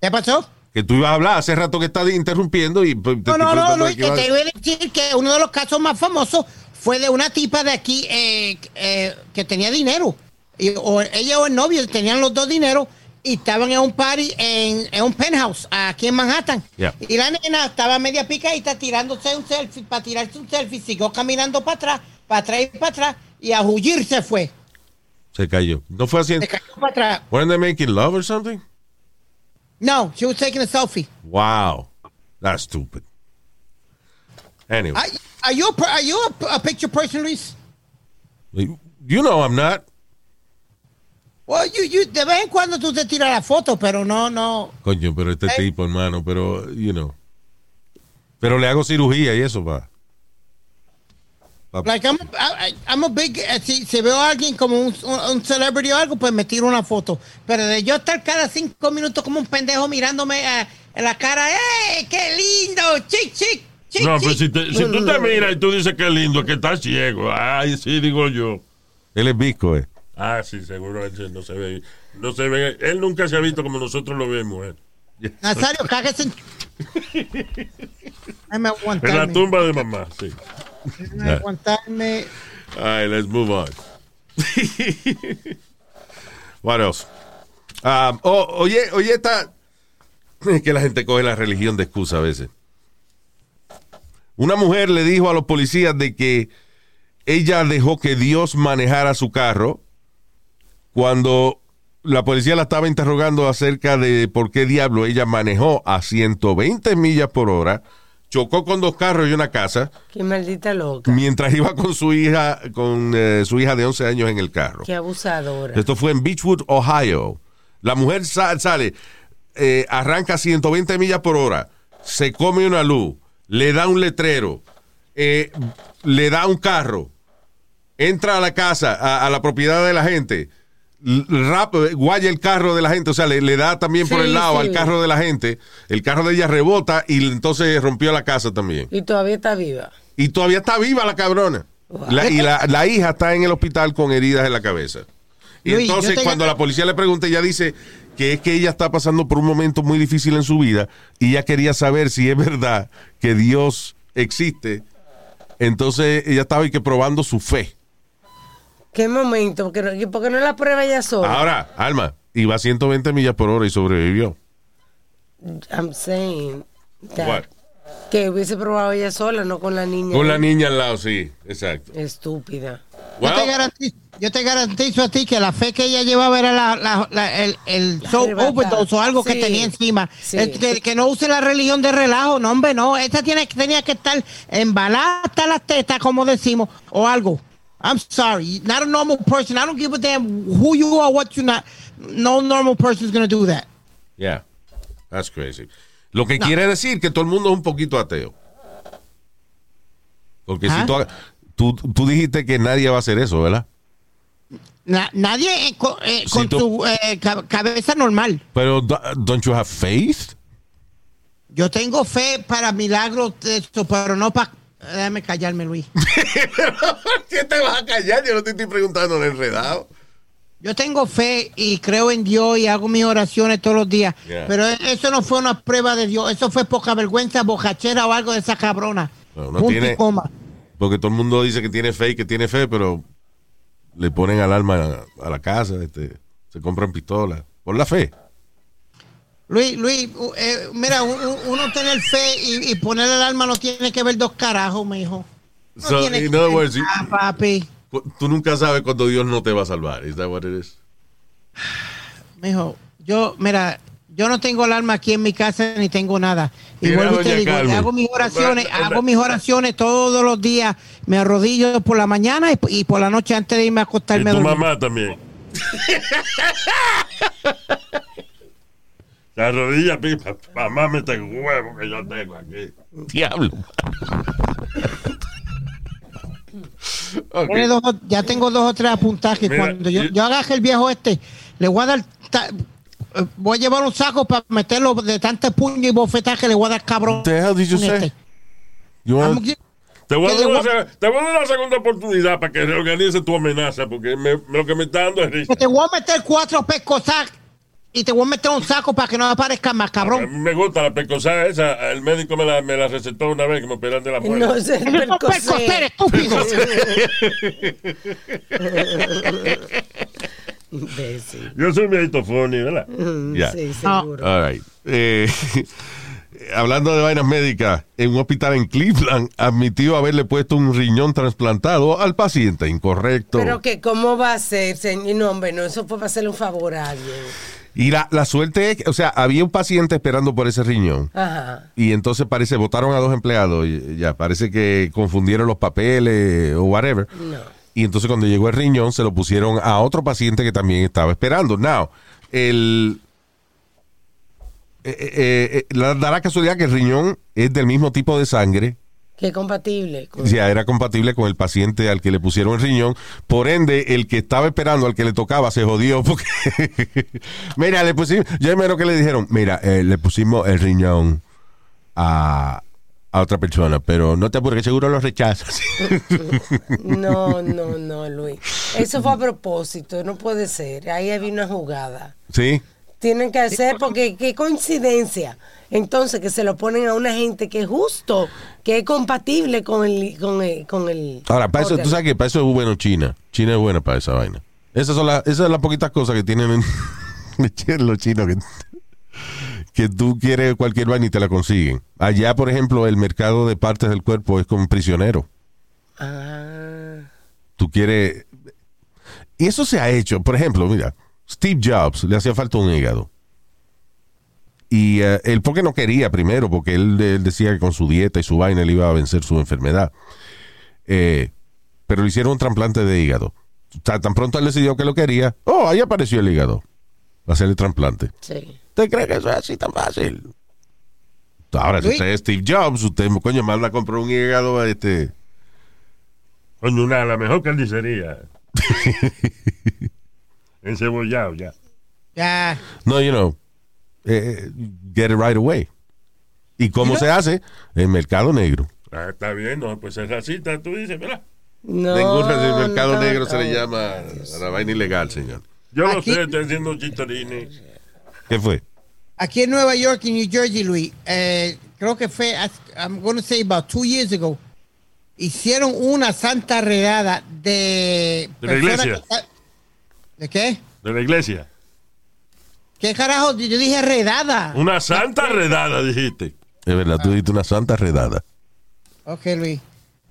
¿Qué pasó? que tú ibas a hablar hace rato que estás interrumpiendo y... pues, te No, no, no, Luis, que te iba a decir que uno de los casos más famosos fue de una tipa de aquí eh, eh, que tenía dinero. Y, o ella o el novio tenían los dos dinero y estaban en un party en, en un penthouse aquí en Manhattan. Yeah. Y la nena estaba media picadita tirándose un selfie, para tirarse un selfie, siguió caminando para atrás, para atrás y para atrás, y a huir se fue. Se cayó. ¿No fue así? Se cayó para atrás. ¿Weren't they making love or something? No, she was taking a selfie. Wow. That's stupid. Anyway. Are, are you a, are you a, a picture person, Luis? You know I'm not. Well, you, you, de vez en cuando tú te tiras la foto, pero no, no. Coño, pero este tipo, hermano, pero, you know. Pero le hago cirugía y eso, va. Like, I'm, I, I'm a big, eh, si, si veo a alguien como un, un, celebrity o algo, pues me tiro una foto. Pero de yo estar cada cinco minutos como un pendejo mirándome eh, en la cara, ¡eh, qué lindo! ¡Chic, chic! chic No, chic. pues si, te- si tú te miras y tú dices que lindo, que estás ciego. Ay, sí, digo yo. Él es visco, eh. Ah, sí, seguro ese no se ve. No se ve. Él nunca se ha visto como nosotros lo vemos. eh. Nazario, cáguese en... En la tumba de mamá, sí. Déjame aguantarme. All right, let's move on. What else? Um, oh, oye, oye, esta. Es que la gente coge la religión de excusa a veces. Una mujer le dijo a los policías de que ella dejó que Dios manejara su carro cuando la policía la estaba interrogando acerca de por qué diablo ella manejó a 120 millas por hora, chocó con dos carros y una casa Qué maldita loca. mientras iba con su hija, con eh, su hija de 11 años en el carro. Qué abusadora. Esto fue en Beechwood, Ohio. La mujer sa- sale, eh, arranca a 120 millas por hora, se come una luz, le da un letrero, eh, le da un carro, entra a la casa, a, a la propiedad de la gente, rap, guaya el carro de la gente, o sea, le, le da también por el lado sí. al carro de la gente, el carro de ella rebota y entonces rompió la casa también. Y todavía está viva. Y todavía está viva la cabrona. La- y la, la hija está en el hospital con heridas en la cabeza. Y Luis, entonces cuando la policía le pregunta, ella dice que es que ella está pasando por un momento muy difícil en su vida y ella quería saber si es verdad que Dios existe. Entonces ella estaba y que probando su fe. ¿Qué momento? Porque no, porque no la prueba ella sola. Ahora, Alma, iba a 120 millas por hora y sobrevivió. I'm saying that- What? que hubiese probado ella sola, no con la niña. Con la niña al lado, sí, exacto. Estúpida. Yo, te garantizo, yo te garantizo a ti que la fe que ella llevaba era la, la- la- el, el arrebatada. overdose o algo que tenía encima. Sí. El que, que no use la religión de relajo, no, hombre, no. Esta tiene, tenía que estar embalada hasta las tetas, como decimos, o algo. I'm sorry, not a normal person. I don't give a damn who you are, what you not. No normal person is going to do that. yeah, that's crazy. Lo que quiere decir que todo el mundo es un poquito ateo. Porque si tú, tú, tú dijiste que nadie va a hacer eso, ¿verdad? Na- nadie eh, co- eh, Si con tú- tu eh, ca- cabeza normal. Pero, do- don't you have faith? Yo tengo fe para milagros de esto, pero no para... Déjame callarme, Luis. ¿Qué te vas a callar? Yo no te estoy preguntando de enredado. Yo tengo fe y creo en Dios y hago mis oraciones todos los días. Yeah. Pero eso no fue una prueba de Dios. Eso fue poca vergüenza, bojachera o algo de esa cabrona. No, tiene- coma. Porque todo el mundo dice que tiene fe y que tiene fe, pero le ponen al alma a, a la casa, este, se compran pistolas. Por la fe. Luis, Luis, eh, mira, uno tener fe y, y poner el alma no tiene que ver dos carajos, mijo. No So, tiene in que other ver words, nada, papi. Tú nunca sabes cuando Dios no te va a salvar. ¿Es that what it is? Mijo, yo, mira, yo no tengo el alma aquí en mi casa ni tengo nada. Y Mira, vuelvo y te doña digo, Carmen. hago mis oraciones, hago mis oraciones todos los días. Me arrodillo por la mañana y, y por la noche antes de irme a Y acostarme a tu dormir. mamá también. La rodilla, pipa. Mamá, me este huevo que yo tengo aquí. Diablo. Dos ya tengo dos o tres apuntajes. Mira, Cuando yo, yo- yo agarre el viejo este, le voy a dar. ta- eh, voy a llevar un saco para meterlo de tanto puño y bofetaje que le voy a dar cabrón. What the hell did you say? Este. Te voy, a dar una, te voy a dar una segunda oportunidad para que reorganice tu amenaza, porque me- lo que me está dando es risa. te voy a meter cuatro pescosas y te voy a meter un saco para que no aparezca más, A cabrón. mí me gusta la pecosada esa. El médico me la, me la recetó una vez que me operan de la muela. No sé, estúpido. Imbécil. Yo soy meditofoni, ¿verdad? Yeah. Sí, No. seguro. All right. Eh, hablando de vainas médicas, en un hospital en Cleveland admitió haberle puesto un riñón trasplantado al paciente. Incorrecto. Pero que, ¿cómo va a ser, señor? No, hombre, no, eso fue para hacerle un favor a alguien. Y la, la suerte es que, o sea, había un paciente esperando por ese riñón. Ajá. Y entonces parece, votaron a dos empleados. y ya, parece que confundieron los papeles o whatever. No. Y entonces cuando llegó el riñón, se lo pusieron a otro paciente que también estaba esperando. Now, el. eh, eh, eh, la, da la casualidad que el riñón es del mismo tipo de sangre. Que compatible. con- era compatible con el paciente al que le pusieron el riñón. Por ende, el que estaba esperando al que le tocaba se jodió porque. mira, le pusimos. Yo menos que le dijeron, mira, eh, le pusimos el riñón a, a otra persona, pero no te apures, seguro lo rechazas. No, no, no, Luis. Eso fue a propósito, no puede ser. Ahí había una jugada. ¿Sí? Tienen que hacer, porque qué coincidencia. Entonces, que se lo ponen a una gente que es justo, que es compatible con el. Con el, con el Ahora, para eso, tú sabes que para eso es bueno China. China es buena para esa vaina. Esas son las, esas son las poquitas cosas que tienen en los chinos que, que tú quieres cualquier vaina y te la consiguen. Allá, por ejemplo, el mercado de partes del cuerpo es como prisionero. Ah, Tú quieres... Y eso se ha hecho. Por ejemplo, mira, Steve Jobs le hacía falta un hígado. Y eh, él porque no quería primero, porque él, él decía que con su dieta y su vaina él iba a vencer su enfermedad. Eh, pero le hicieron un trasplante de hígado. O sea, tan pronto él decidió que lo quería, oh, ahí apareció el hígado. Va a hacer el trasplante. sí. ¿Usted cree que eso es así tan fácil? Ahora, si usted es Steve Jobs, usted, coño, manda a comprar un hígado, este... Coño, una, la mejor carnicería. Encebollado ya. Ya. No, you know, eh, get it right away. ¿Y cómo se hace? En mercado negro. Ah, está bien, no, pues es racista, tú dices, ¿verdad? No, Ningún el mercado no, negro se le llama a la vaina ilegal, señor. Yo lo Aquí- sé, estoy haciendo un chistorini. ¿Qué fue? Aquí en Nueva York y New Jersey, Luis, eh, creo que fue, I'm going to say about two years ago, hicieron una santa redada de... ¿De la personas iglesia? que- ¿De qué? De la iglesia. ¿Qué carajo? Yo dije redada. Una santa redada, dijiste. Es verdad, tú diste una santa redada. Ok, Luis.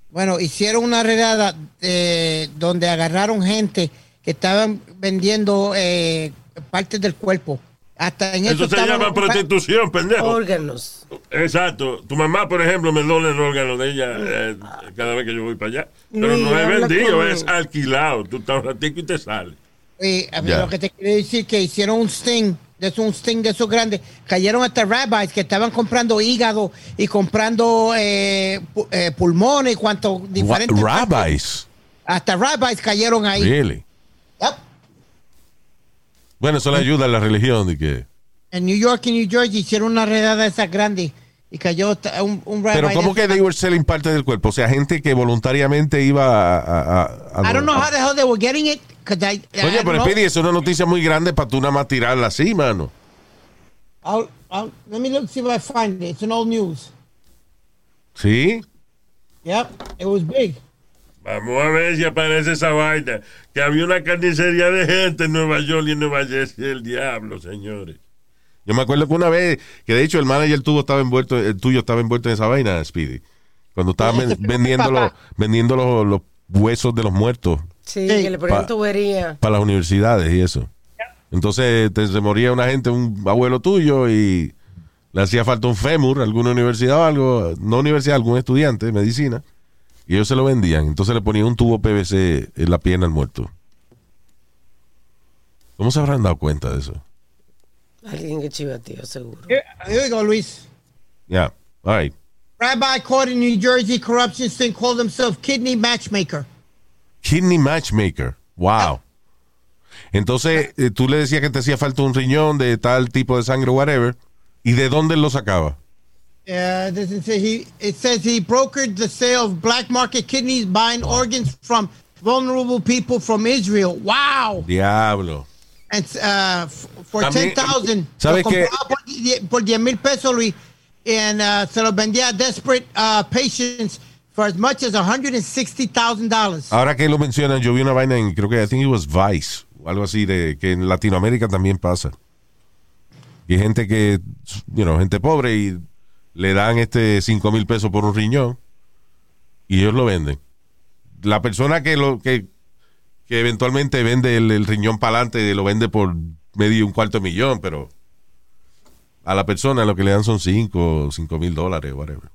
Bueno, hicieron una redada eh, donde agarraron gente que estaban vendiendo eh, partes del cuerpo. Hasta en eso, Eso se llama prostitución, pendejo. Órganos. Exacto. Tu mamá, por ejemplo, me dona el órgano de ella eh, cada vez que yo voy para allá. Pero no es vendido, con es alquilado. Tú estás un ratico y te sales. Eh, a Ya. lo que te quiero decir que hicieron un sting, de un sting de esos grandes. Cayeron hasta rabbis que estaban comprando hígado y comprando eh, pu- eh, pulmones y cuanto What, diferentes. rabbis. Hasta rabbis cayeron ahí. Really? Yep. Bueno, eso le ayuda a la religión de que... En New York y New Jersey hicieron una redada de esas grandes y cayó un, un rabbi. Pero ¿cómo que they were selling parte del cuerpo? O sea, gente que voluntariamente iba a... a- a- I don't know how the hell they were getting it. 'Cause I, I Oye, pero. Speedy, es una noticia muy grande para tú nada más tirarla así, mano. I'll- I'll- let me look see if I find it. It's an old news. ¿Sí? Yep, it was big. Vamos a ver si aparece esa vaina. Que había una carnicería de gente en Nueva York y en Nueva Jersey. El diablo, señores. Yo me acuerdo que una vez, que de hecho el manager tuyo estaba envuelto, el tuyo estaba envuelto en esa vaina, Speedy. Cuando estaba vendiendo, los, vendiendo los, los huesos de los muertos Sí, Sí. que le ponían tubería. para las universidades y eso. Entonces te- se moría una gente, un abuelo tuyo, y le hacía falta un fémur, alguna universidad o algo, no universidad, algún estudiante de medicina, y ellos se lo vendían. Entonces le ponían un tubo PVC en la pierna al muerto. ¿Cómo se habrán dado cuenta de eso? Alguien que chivateó, seguro. Here, here we go, Luis. Yeah, all right. Rabbi caught in New Jersey corruption sting called himself kidney matchmaker. Kidney Matchmaker. Wow. Entonces, eh, tú le decías que te hacía falta un riñón de tal tipo de sangre, whatever. ¿Y de dónde lo sacaba? Uh, doesn't say he. It says he brokered the sale of black market kidneys, buying organs from vulnerable people from Israel. Wow! Diablo. And uh, for También, ten thousand, ¿sabe qué? por 10 mil pesos, Luis, and uh, se los vendía a desperate uh, patients for as much as $160,000. Ahora que lo mencionan, yo vi una vaina en, creo que, I think it was Vice, o algo así, de que en Latinoamérica también pasa. Y gente que, you know, gente pobre y le dan este 5 mil pesos por un riñón y ellos lo venden. La persona que lo que, que eventualmente vende el, riñón para adelante lo vende por medio un cuarto de millón, pero a la persona lo que le dan son 5 cinco mil dólares, whatever.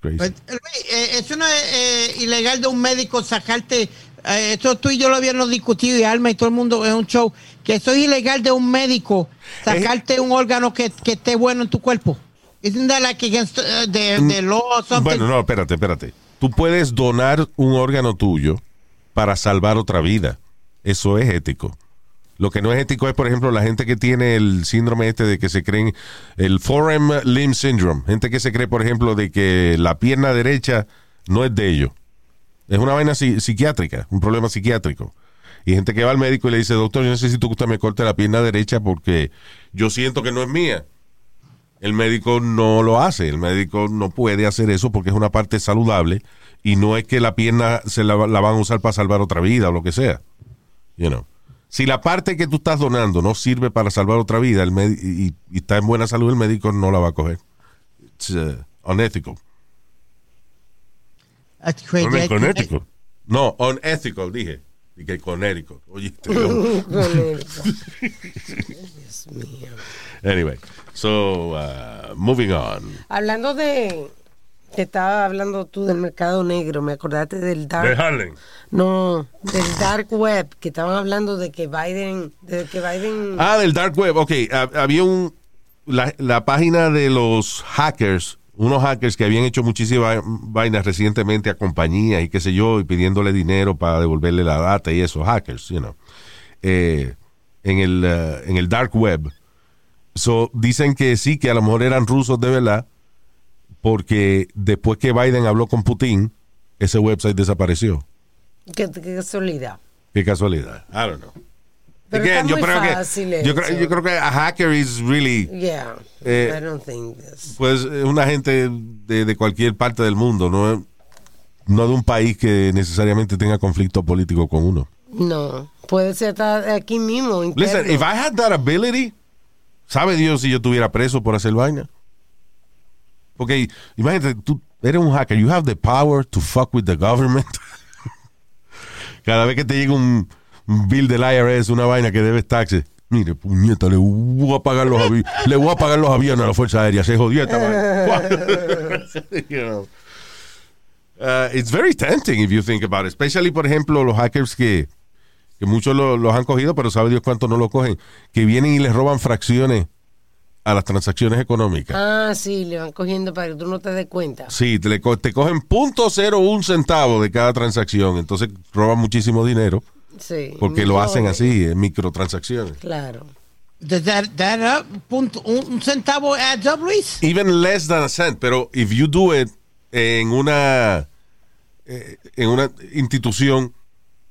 Crazy. Pues, Luis, eh, eso no es eh, ilegal de un médico sacarte. eh, esto tú y yo lo habíamos discutido y Alma y todo el mundo es un show. Que eso es ilegal de un médico sacarte un órgano que, que esté bueno en tu cuerpo. Isn't that like against uh, the, the law or something? Bueno, no, espérate, espérate. Tú puedes donar un órgano tuyo para salvar otra vida. Eso es ético. Lo que no es ético es, por ejemplo, la gente que tiene el síndrome este de que se creen el foreign limb syndrome. Gente que se cree, por ejemplo, de que la pierna derecha no es de ellos. Es una vaina psi- psiquiátrica, un problema psiquiátrico. Y gente que va al médico y le dice, doctor, yo necesito que usted me corte la pierna derecha porque yo siento que no es mía. El médico no lo hace, el médico no puede hacer eso porque es una parte saludable y no es que la pierna se la, la van a usar para salvar otra vida o lo que sea. You know. Si la parte que tú estás donando no sirve para salvar otra vida el y, y está en buena salud, el médico no la va a coger. It's uh, unethical. That's crazy. I- Connecticut. No, unethical, dije. Y que Connecticut. Oye, este. Dios mío. Anyway, so, uh, moving on. Hablando de. Te estaba hablando tú del mercado negro, me acordaste del De dark. Harlem. No, del dark web, que estaban hablando de que Biden. De que Biden. Ah, del Dark Web. Ok, hab- había un. La, la página de los hackers, unos hackers que habían hecho muchísimas vainas recientemente a compañías y qué sé yo, y pidiéndole dinero para devolverle la data y esos hackers, you know. Eh, en, el, eh, en el Dark Web. So, dicen que sí, que a lo mejor eran rusos de verdad, porque después que Biden habló con Putin, ese website desapareció. Qué, qué casualidad. Qué casualidad. I don't know. Pero Again, yo creo que yo creo, eso. yo creo que a hacker is really Yeah. Eh, I don't think this. pues es una gente de, de cualquier parte del mundo, no no de un país que necesariamente tenga conflicto político con uno. No. Puede ser hasta aquí mismo. interno. Listen, if I had that ability, sabe Dios si yo estuviera preso por hacer vaina. Porque imagínate, tú eres un hacker, you have the power to fuck with the government. Cada vez que te llega un, un bill del IRS, una vaina que debes taxes, mire, puñeta, le voy a pagar los avi- le voy a pagar los aviones a la Fuerza Aérea, se jodió esta vaina. You know. Uh, it's very tempting if you think about it. Especially, por ejemplo, los hackers que, que muchos lo- los han cogido, pero sabe Dios cuánto no lo cogen, que vienen y les roban fracciones a las transacciones económicas. Ah, sí, le van cogiendo para que tú no te des cuenta. Sí, te, le co- te cogen punto cero un centavo de cada transacción, entonces roban muchísimo dinero Sí. porque lo hacen así, en microtransacciones. Claro. Does that, that up, punto, un, un centavo adds up, Luis? Even less than a cent, pero if you do it en una eh, en una institución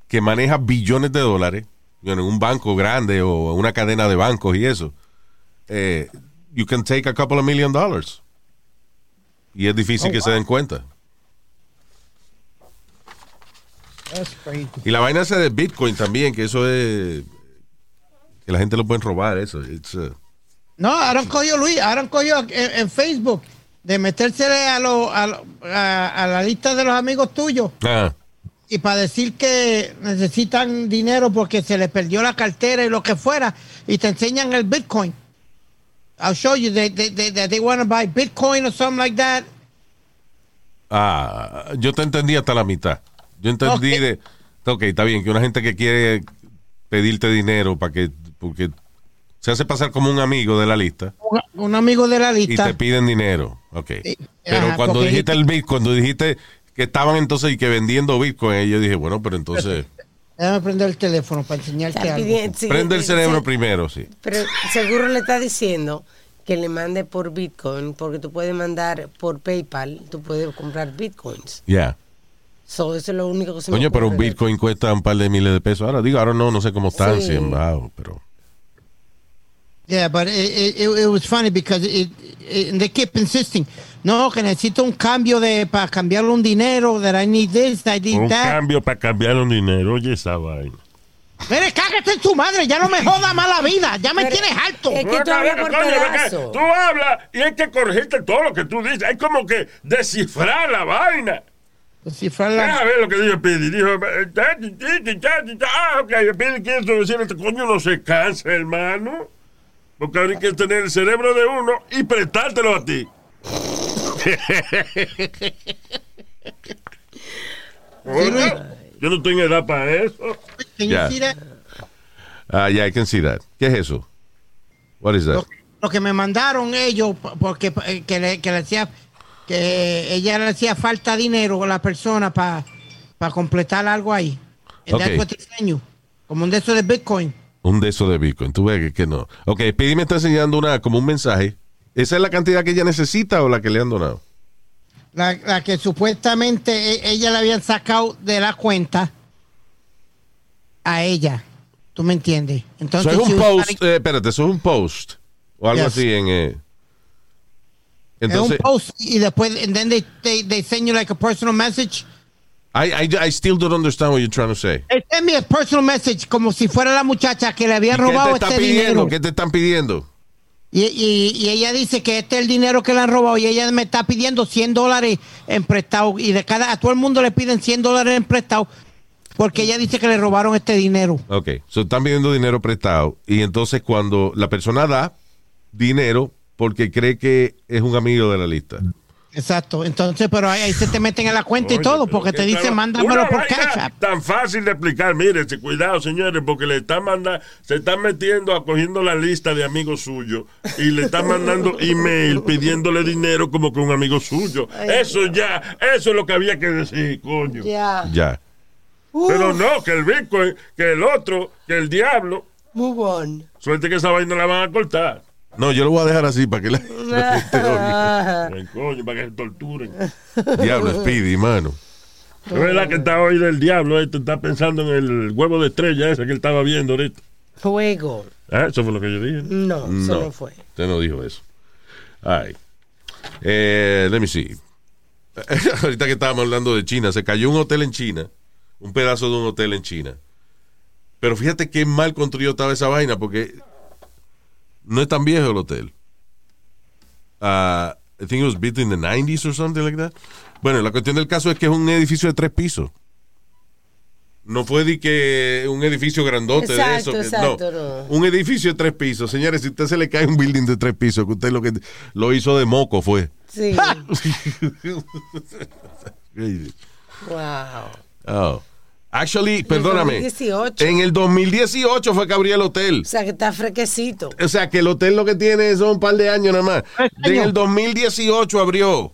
que maneja billones de dólares, en un banco grande o una cadena de bancos y eso, eh, you can take a couple of million dollars. Y es difícil que se den cuenta. That's crazy. Y la vaina esa de Bitcoin también, que eso es que la gente lo puede robar, eso. Uh, No, ahora cogió Luis, ahora cogió en, en Facebook de metérsele a, lo, a, lo- a, a la lista de los amigos tuyos ah, y para decir que necesitan dinero porque se les perdió la cartera y lo que fuera y te enseñan el Bitcoin. I'll show you that they, they, that they want to buy Bitcoin or something like that. ah, yo te entendí hasta la mitad. Yo entendí Ok. de. Ok, está bien, que una gente que quiere pedirte dinero para que. Porque se hace pasar como un amigo de la lista Un, un amigo de la y lista. te piden dinero. Ok. Y- Pero ajá, cuando dijiste el Bitcoin, cuando dijiste que estaban entonces y que vendiendo Bitcoin, yo dije, bueno, pero entonces. Déjame prender el teléfono para enseñarte Está algo. pidiendo- sí, prende el cerebro sí. primero, sí. Pero seguro le está diciendo que le mande por Bitcoin, porque tú puedes mandar por PayPal, tú puedes comprar Bitcoins. Ya. So, eso es lo único que se me Coño, pero un. Bitcoin cuesta un par de miles de pesos. Ahora digo, ahora no, no sé cómo están, Sí. si en bajo, pero. Yeah, but it, it, it was funny because it, it, they keep insisting. No, que necesito un cambio de para cambiarle un dinero. That I need this, I need Un that. cambio para cambiar un dinero. Oye, esa vaina. Mire, cágate en su madre, ya no me joda más la vida, ya me Pero- tienes harto. es que tú hablas por pedazo. Tú hablas y hay que corregirte todo lo que tú dices. Hay como que descifrar la vaina. Fue la- Deja ver lo que dijo Pidi. Dijo, eh, ah, ok, Pidi quiere decir, este coño no se cansa, hermano. Porque ahora hay que tener el cerebro de uno y prestártelo a ti. Oye, yo no estoy en edad para eso. Can you Ya. see that? Ah, yeah, I can see that. ¿Qué es eso? What is that? Lo, lo que me mandaron ellos, po- porque eh, que le, que le hacía, que ella le hacía falta dinero a la persona para completar algo ahí. And Ok. that's what they send you. Como un de esos de Bitcoin. Un de esos de Bitcoin. Tú ves que, que no. Ok, Speedy me está enseñando una, como un mensaje. ¿Esa es la cantidad que ella necesita o la que le han donado? La, la que supuestamente e- ella le habían sacado de la cuenta a ella. ¿Tú me entiendes? Entonces, Eso es un was post, trying- eh, espérate, eso es un post. O algo Yes. así en... eh, es entonces, un post y después and then they, they, they send you like a personal message. I, I, I still don't understand what you're trying to say. They send me a personal message como si fuera la muchacha que le había ¿Y ¿Qué robado te están este pidiendo? dinero. ¿Qué te están pidiendo? Y, y- ella dice que este es el dinero que le han robado y ella me está pidiendo 100 dólares en prestado y de cada a todo el mundo le piden 100 dólares en prestado porque ella dice que le robaron este dinero. Ok, so están pidiendo dinero prestado y entonces cuando la persona da dinero porque cree que es un amigo de la lista. Exacto. Entonces, pero ahí, ahí se te meten en la cuenta y todo porque te dicen mándamelo por Cash App. Tan fácil de explicar. Mire, cuidado, señores, porque le están mandando, se están metiendo, acogiendo la lista de amigos suyos y le están mandando email pidiéndole dinero como que un amigo suyo. Eso ya, eso es lo que había que decir, coño. Ya. Ya. Pero no, que el Bitcoin, que el otro, que el diablo. Move on. Suerte que esa vaina la van a cortar. No, yo lo voy a dejar así para que la, la gente oiga. Ay, coño, para que se torturen. Diablo, Speedy, mano. Es verdad que está hoy del diablo, este está pensando en el huevo de estrella ese que él estaba viendo ahorita. Juego. Ah, Eso fue lo que yo dije. No, eso No. no fue. Usted no dijo eso. Ay. Eh, let me see. Ahorita que estábamos hablando de China, se cayó un hotel en China, un pedazo de un hotel en China. Pero fíjate qué mal construido estaba esa vaina, porque no es tan viejo el hotel. Ah, I think it was built in the 90s or something like that. Bueno, la cuestión del caso es que es un edificio de tres pisos. No fue de que un edificio grandote Exacto, de eso. exacto, no. no. Un edificio de tres pisos. Señores, si a usted se le cae un building de tres pisos, que usted lo que lo hizo de moco fue. Sí. wow. Oh. Actually, perdóname. 2018. En el 2018 fue que abrió el hotel. O sea, que está fresquecito. O sea, que el hotel lo que tiene son un par de años nada más. En el 2018 abrió.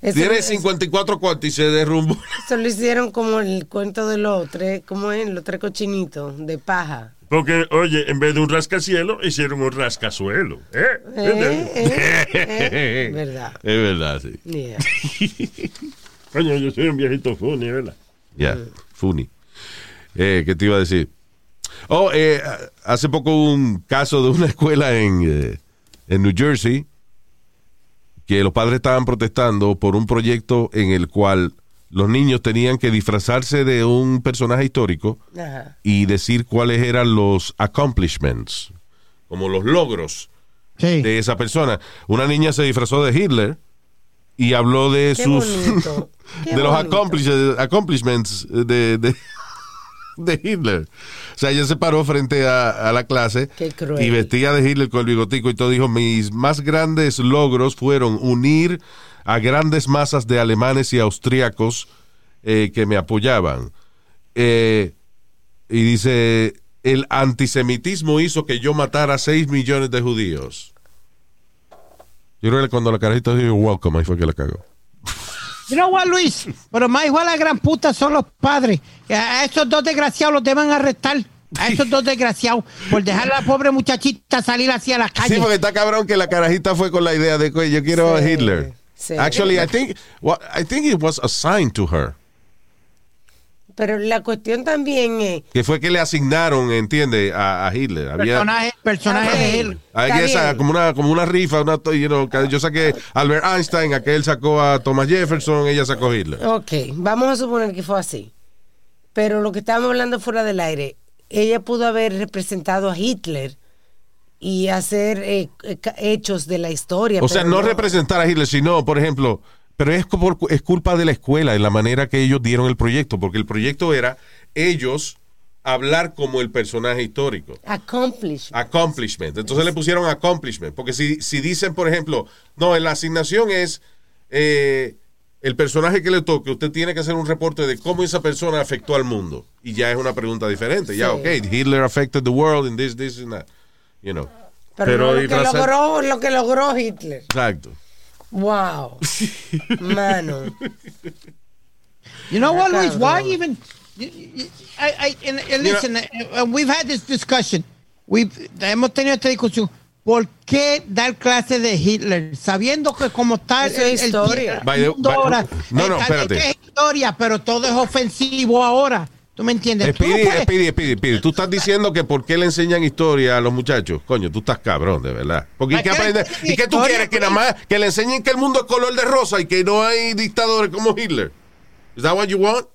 Eso, Tiene eso- 54 cuartos y se derrumbó. eso lo hicieron como el cuento de los tres, ¿cómo es? Los tres cochinitos de paja. Porque, oye, en vez de un rascacielo, hicieron un rascazuelo. ¿Eh? Eh, eh, eh. ¿Verdad? Es verdad, sí. Yeah. Coño, yo soy un viejito funny, ¿verdad? Ya, funny. Eh, ¿Qué te iba a decir? Oh, eh, hace poco hubo un caso de una escuela en, eh, en New Jersey que los padres estaban protestando por un proyecto en el cual los niños tenían que disfrazarse de un personaje histórico Ajá. y decir cuáles eran los accomplishments, como los logros Sí. de esa persona. Una niña se disfrazó de Hitler y habló de Qué sus de los accomplishments de, de, de Hitler. O sea, ella se paró frente a, a la clase y vestía de Hitler con el bigotico y todo. Dijo, mis más grandes logros fueron unir a grandes masas de alemanes y austríacos eh, que me apoyaban. Eh, y dice, el antisemitismo hizo que yo matara a 6 millones de judíos. Yo creo que cuando la carajita dijo welcome, ahí fue que la cagó. You know what, Luis? Pero más igual a la gran puta son los padres. A a esos dos desgraciados los deben arrestar. A esos dos desgraciados por dejar a la pobre muchachita salir hacia la calle. Sí, porque está cabrón que la carajita fue con la idea de que yo quiero a Sí, Hitler. sí. Actually, I think, what, I think it was assigned to her. Pero la cuestión también es. Que fue que le asignaron, ¿entiende? A, a Hitler. Había, personaje, personaje de él. hay esa, como una, como una rifa, una, you know, que yo saqué Albert Einstein, aquel sacó a Thomas Jefferson, ella sacó a Hitler. Ok, vamos a suponer que fue así. Pero lo que estábamos hablando fuera del aire, ella pudo haber representado a Hitler y hacer eh, eh, hechos de la historia. O sea, no representar a Hitler, sino, por ejemplo, pero es, por- es culpa de la escuela, en la manera que ellos dieron el proyecto, porque el proyecto era ellos hablar como el personaje histórico. Accomplish. Accomplishment. Entonces le pusieron accomplishment. Porque si, si dicen, por ejemplo, no, la asignación es eh, el personaje que le toque, usted tiene que hacer un reporte de cómo esa persona afectó al mundo. Y ya es una pregunta diferente. Ya, ok, Hitler affected the world in this, this, and that. You know. Pero, Pero no lo, que logró, lo que logró Hitler. Exacto. Wow. Mano. You know what. Luis? Why even? I, I, and, and listen, uh, we've had this discussion. We've, hemos tenido esta discusión. ¿Por qué dar clase de Hitler? Sabiendo que como tal Eso es historia. By the- by- no, no, espérate. Es historia, pero todo es ofensivo ahora. ¿Tú me entiendes? No Speedy, Speedy, Speedy, Tú estás diciendo que por qué le enseñan historia a los muchachos. Coño, tú estás cabrón, de verdad. Porque ¿y ¿Para qué, ¿Y qué tú quieres? Que nada más que le enseñen que el mundo es color de rosa y que no hay dictadores como Hitler. Is that what you want?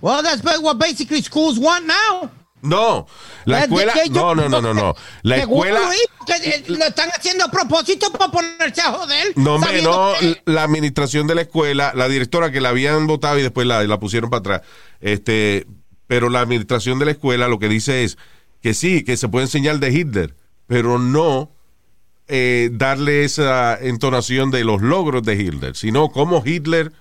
Well, that's what basically schools want now. No. La escuela. No, no, no, no, no. La escuela. Que, eh, lo están haciendo a propósito para ponerse a joder. No, hombre, no, la administración de la escuela, la directora que la habían votado y después la, la pusieron para atrás. Este, pero la administración de la escuela lo que dice es que sí, que se puede enseñar de Hitler, pero no eh, darle esa entonación de los logros de Hitler, sino cómo Hitler,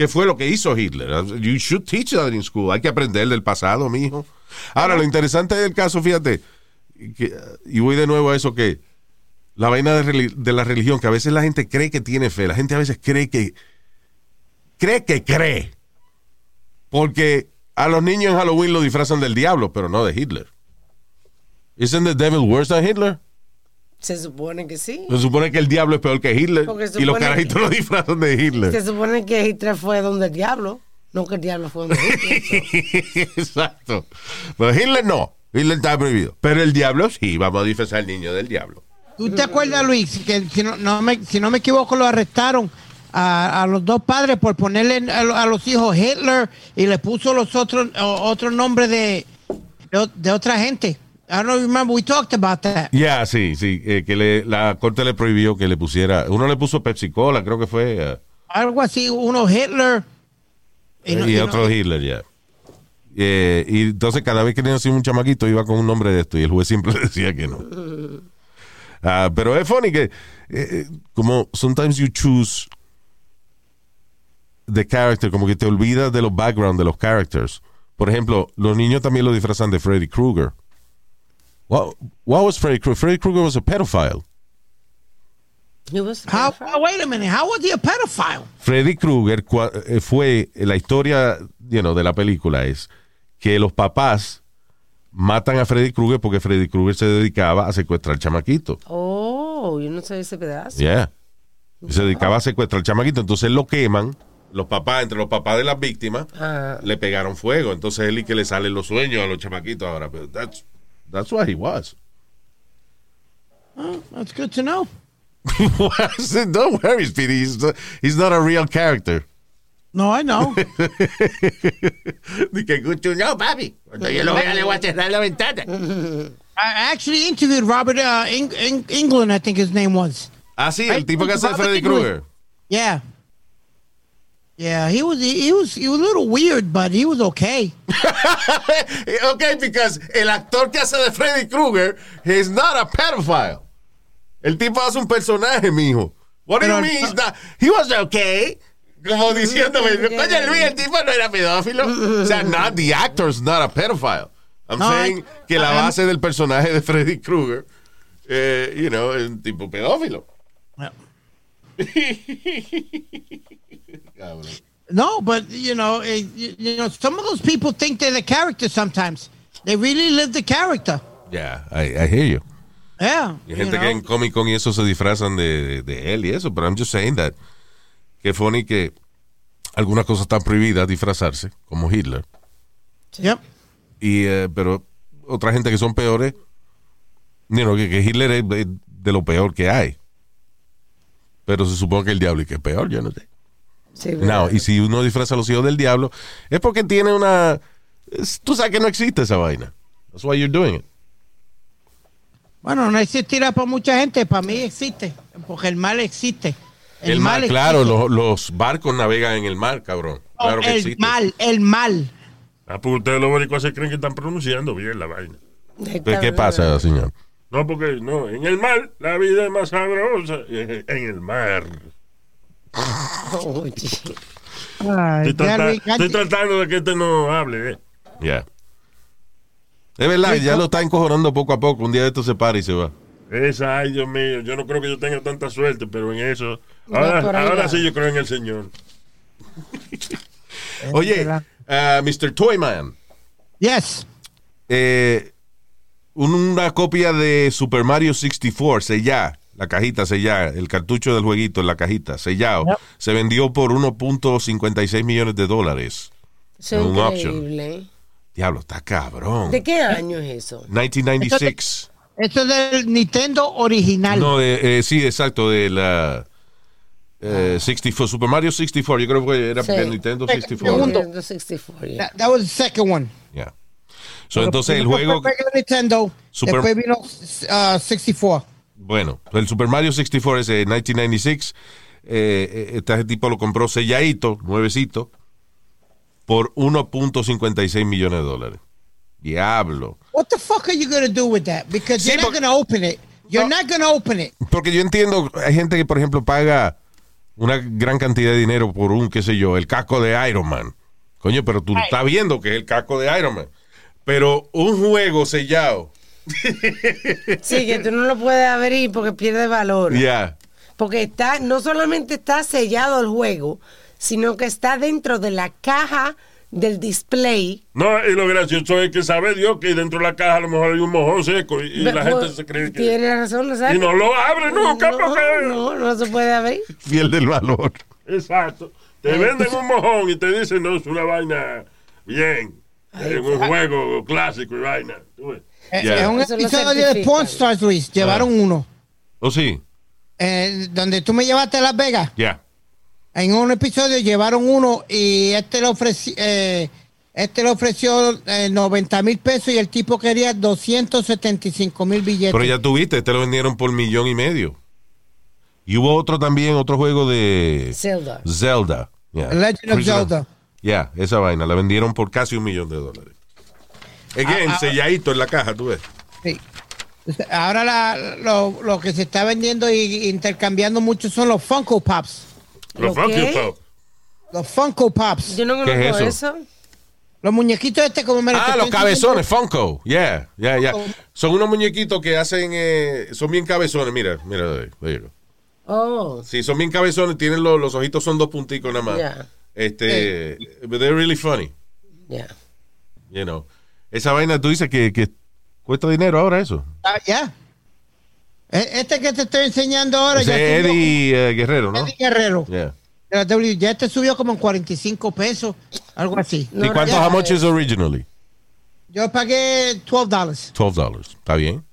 qué fue lo que hizo Hitler. You should teach that in school. Hay que aprender del pasado, mijo. Ahora, lo interesante del caso, fíjate, que- y voy de nuevo a eso que la vaina de, de la religión, que a veces la gente cree que tiene fe, la gente a veces cree que cree que cree. Porque a los niños en Halloween lo disfrazan del diablo, pero no de Hitler. ¿Isn't the devil worse than Hitler? Se supone que sí. Se supone que el diablo es peor que Hitler y los carajitos que- lo disfrazan de Hitler. Se supone que Hitler fue donde el diablo. No que el diablo fue donde Hitler. Exacto. Pero Hitler no. Hitler está prohibido. Pero el diablo sí. Vamos a disfrazar al niño del diablo. ¿Tú te acuerdas, Luis, que si no, no me, si no me equivoco, lo arrestaron a, a los dos padres por ponerle a, lo- a los hijos Hitler y le puso los otros otro nombre de, de, de otra gente? I don't remember, we talked about that. Ya, sí, sí. eh, que le- la corte le prohibió que le pusiera. Uno le puso Pepsi Cola, creo que fue. eh, Algo así, uno Hitler. Y, no- y no- otro Hitler, ya. Eh, y entonces cada vez que hacía un chamaquito iba con un nombre de esto y el juez siempre decía que no. Ah, pero es funny que eh, como sometimes you choose the character, como que te olvidas de los background de los characters. Por ejemplo, los niños también lo disfrazan de Freddy Krueger. What, what was Freddy Krueger? Freddy Krueger was a pedophile. He was How, oh, wait a minute, how was he a pedophile? Freddy Krueger eh, fue la historia you know, de la película es que los papás matan a Freddy Krueger porque Freddy Krueger se dedicaba a secuestrar chamaquito. Oh, yo no sabía ese pedazo. Yeah. Y Se dedicaba a secuestrar chamaquito, entonces lo queman. Los papás, entre los papás de las víctimas, Ah. le pegaron fuego. Entonces él y que le salen los sueños a los chamaquitos ahora. Pero that's, that's what he was. Oh, that's good to know. Don't worry, Speedy. He's not, he's not a real character. No, I know. Ni que escucho, no, papi. Yo lo vea, le voy a cerrar la ventana. I actually interviewed Robert uh, Eng- Eng- England, I think his name was. Ah, sí, el tipo que hace Freddy Krueger. Yeah. Yeah, he was he was he was a little weird, but he was okay. ok, because el actor que hace de Freddy Krueger is not a pedophile. El tipo hace un personaje, mijo. What do you mean he's not? He was okay. Como diciéndome, coño, Luis, el tipo no era pedófilo. O sea, not the actor's not a pedophile. I'm No, saying I- que la I'm- base del personaje de Freddy Krueger, eh, you know, es un tipo pedófilo. Cabrón. No, but you know, eh, you, you know, some of those people think they're the character. Sometimes they really live the character. Yeah, I, I hear you. Yeah. Hay you gente know. que en Comic Con y eso se disfrazan de, de, de él y eso, pero I'm just saying that. Que funny que algunas cosas están prohibidas disfrazarse, como Hitler. Yep. Y, eh, pero otra gente que son peores, you know, que, que Hitler es de, de lo peor que hay. Pero se supone que el diablo y que es peor, yo no sé. Sí, No, y si uno disfraza a los hijos del diablo, es porque tiene una Es- tú sabes que no existe esa vaina. That's why you're doing it. Bueno, no existirá para mucha gente, para mí existe, porque el mal existe. El, mar, existe. claro, los, los barcos navegan en el mar, cabrón. No, Claro que el existe. mal, el mal. Ah, pues ustedes los boricuas se creen que están pronunciando bien la vaina. ¿Qué, qué pasa, señor? No, porque no, en el mar la vida es más sabrosa. En el mar. Ay, Estoy, estoy tratando de que este no hable. eh. Ya. Es verdad, ya lo está encojonando poco a poco. Un día de esto se para y se va. Esa, ay, Dios mío, yo no creo que yo tenga tanta suerte, pero en eso. Ahora, sí yo creo en el Señor. Oye, ah, Mr. Toyman, Yes. eh, un- una copia de Super Mario 64 sellada, la cajita sellada, el cartucho del jueguito en la cajita sellado, Yep. se vendió por 1.56 millones de dólares. Es Un option. increíble. Diablo, está cabrón. ¿De qué año es eso? 1996. Esto es del Nintendo original. No, de, eh, sí, exacto, de la eh, 64, Super Mario 64, yo creo que era Sí. de Nintendo 64. Segundo. Nintendo 64, yeah. That, that was the second one. Yeah. So, entonces el juego, Nintendo, Super- después vino uh, 64. Bueno, el Super Mario 64 es de 1996, eh, eh, este tipo lo compró selladito, nuevecito, por 1.56 millones de dólares. Diablo. What the fuck are you going to do with that? Because Sí, you're not porque- going to open it. You're No. not going to open it. Porque yo entiendo, hay gente que, por ejemplo, paga una gran cantidad de dinero por un, qué sé yo, el casco de Iron Man. Coño, pero tú estás viendo que es el casco de Iron Man. Pero un juego sellado. Sí, que tú no lo puedes abrir porque pierde valor. Ya. Porque está, no solamente está sellado el juego, sino que está dentro de la caja del display. No, y lo gracioso es que sabe Dios que dentro de la caja a lo mejor hay un mojón seco y, y la Pues, gente se cree que. Tiene razón, ¿no sabes? Y no lo abre nunca no, porque. no, no se puede abrir. Pierde el valor. Exacto. Te venden un mojón y te dicen, no, es una vaina bien. Es un juego clásico y vaina. Tú ves. Eh, Ya. Es un Eso episodio de. Porn Stars, Luis. Llevaron uno. ¿O sí? Eh, donde tú me llevaste a Las Vegas. Ya. En un episodio llevaron uno y este le ofreció, eh, este le ofreció eh, 90 mil pesos y el tipo quería 275 mil billetes. Pero ya tuviste, te lo vendieron por millón y medio. Y hubo otro también, otro juego de Zelda. Zelda. Yeah. Legend of Zelda. Ya, esa vaina. La vendieron por casi un millón de dólares. Again, Ah, ah. selladito en la caja, tú ves. Sí. Ahora la- lo, lo que se está vendiendo y intercambiando mucho son los Funko Pops. Los ¿Lo Funky qué? Pop. Los Funko Pops. Yo no ¿Qué conozco es eso. Los muñequitos este como me lo Ah, los cabezones, Funko. Yeah, yeah, yeah. Funko. Son unos muñequitos que hacen, eh, son bien cabezones. Mira, mira, there you go. Oh, Sí, son bien cabezones. Tienen los, los ojitos, son dos punticos nada más. Ya. Este, but they're really funny, ya. you know. Esa vaina, tú dices que, que cuesta dinero ahora eso. Ah, ya. E- Este que te estoy enseñando ahora Ese ya es subió Eddie eh, Guerrero, ¿no? Eddie Guerrero. Yeah. de la W. Ya este subió como en 45 pesos, algo así. ¿Y No, cuánto, ya, how much eh. is originally? Yo pagué 12 dólares. 12 dollars. ¿Está bien?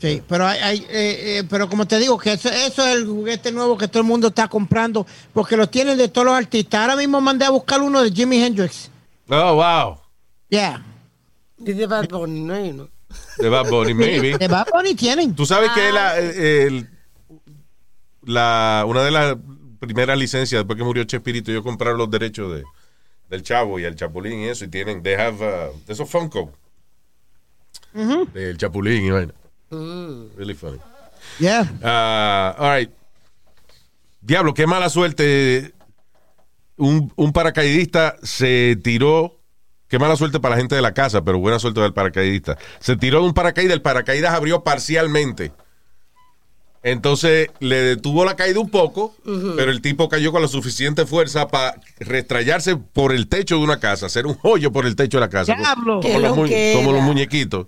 Sí, pero hay, hay, eh, eh, pero como te digo, que eso, eso es el juguete nuevo que todo el mundo está comprando, porque los tienen de todos los artistas. Ahora mismo mandé a buscar uno de Jimi Hendrix. Oh, wow. Yeah. Dice Bad Bunny, no hay uno. De Bad Bunny, maybe. De Bad Bunny tienen. Tú sabes que la, el- la, una de las primeras licencias después que murió Chespirito, yo compraron los derechos de, del Chavo y el Chapulín y eso, y tienen, they have, uh, esos Funko. Del Chapulín y vaina. Really funny. Yeah. Ah, all right. Diablo, qué mala suerte. Un, un paracaidista se tiró. Qué mala suerte para la gente de la casa, pero buena suerte del paracaidista. Se tiró de un paracaídas, el paracaídas abrió parcialmente. Entonces le detuvo la caída un poco, pero el tipo cayó con la suficiente fuerza para restrayarse por el techo de una casa, hacer un hoyo por el techo de la casa. Diablo. Como, los, loquera. como los muñequitos.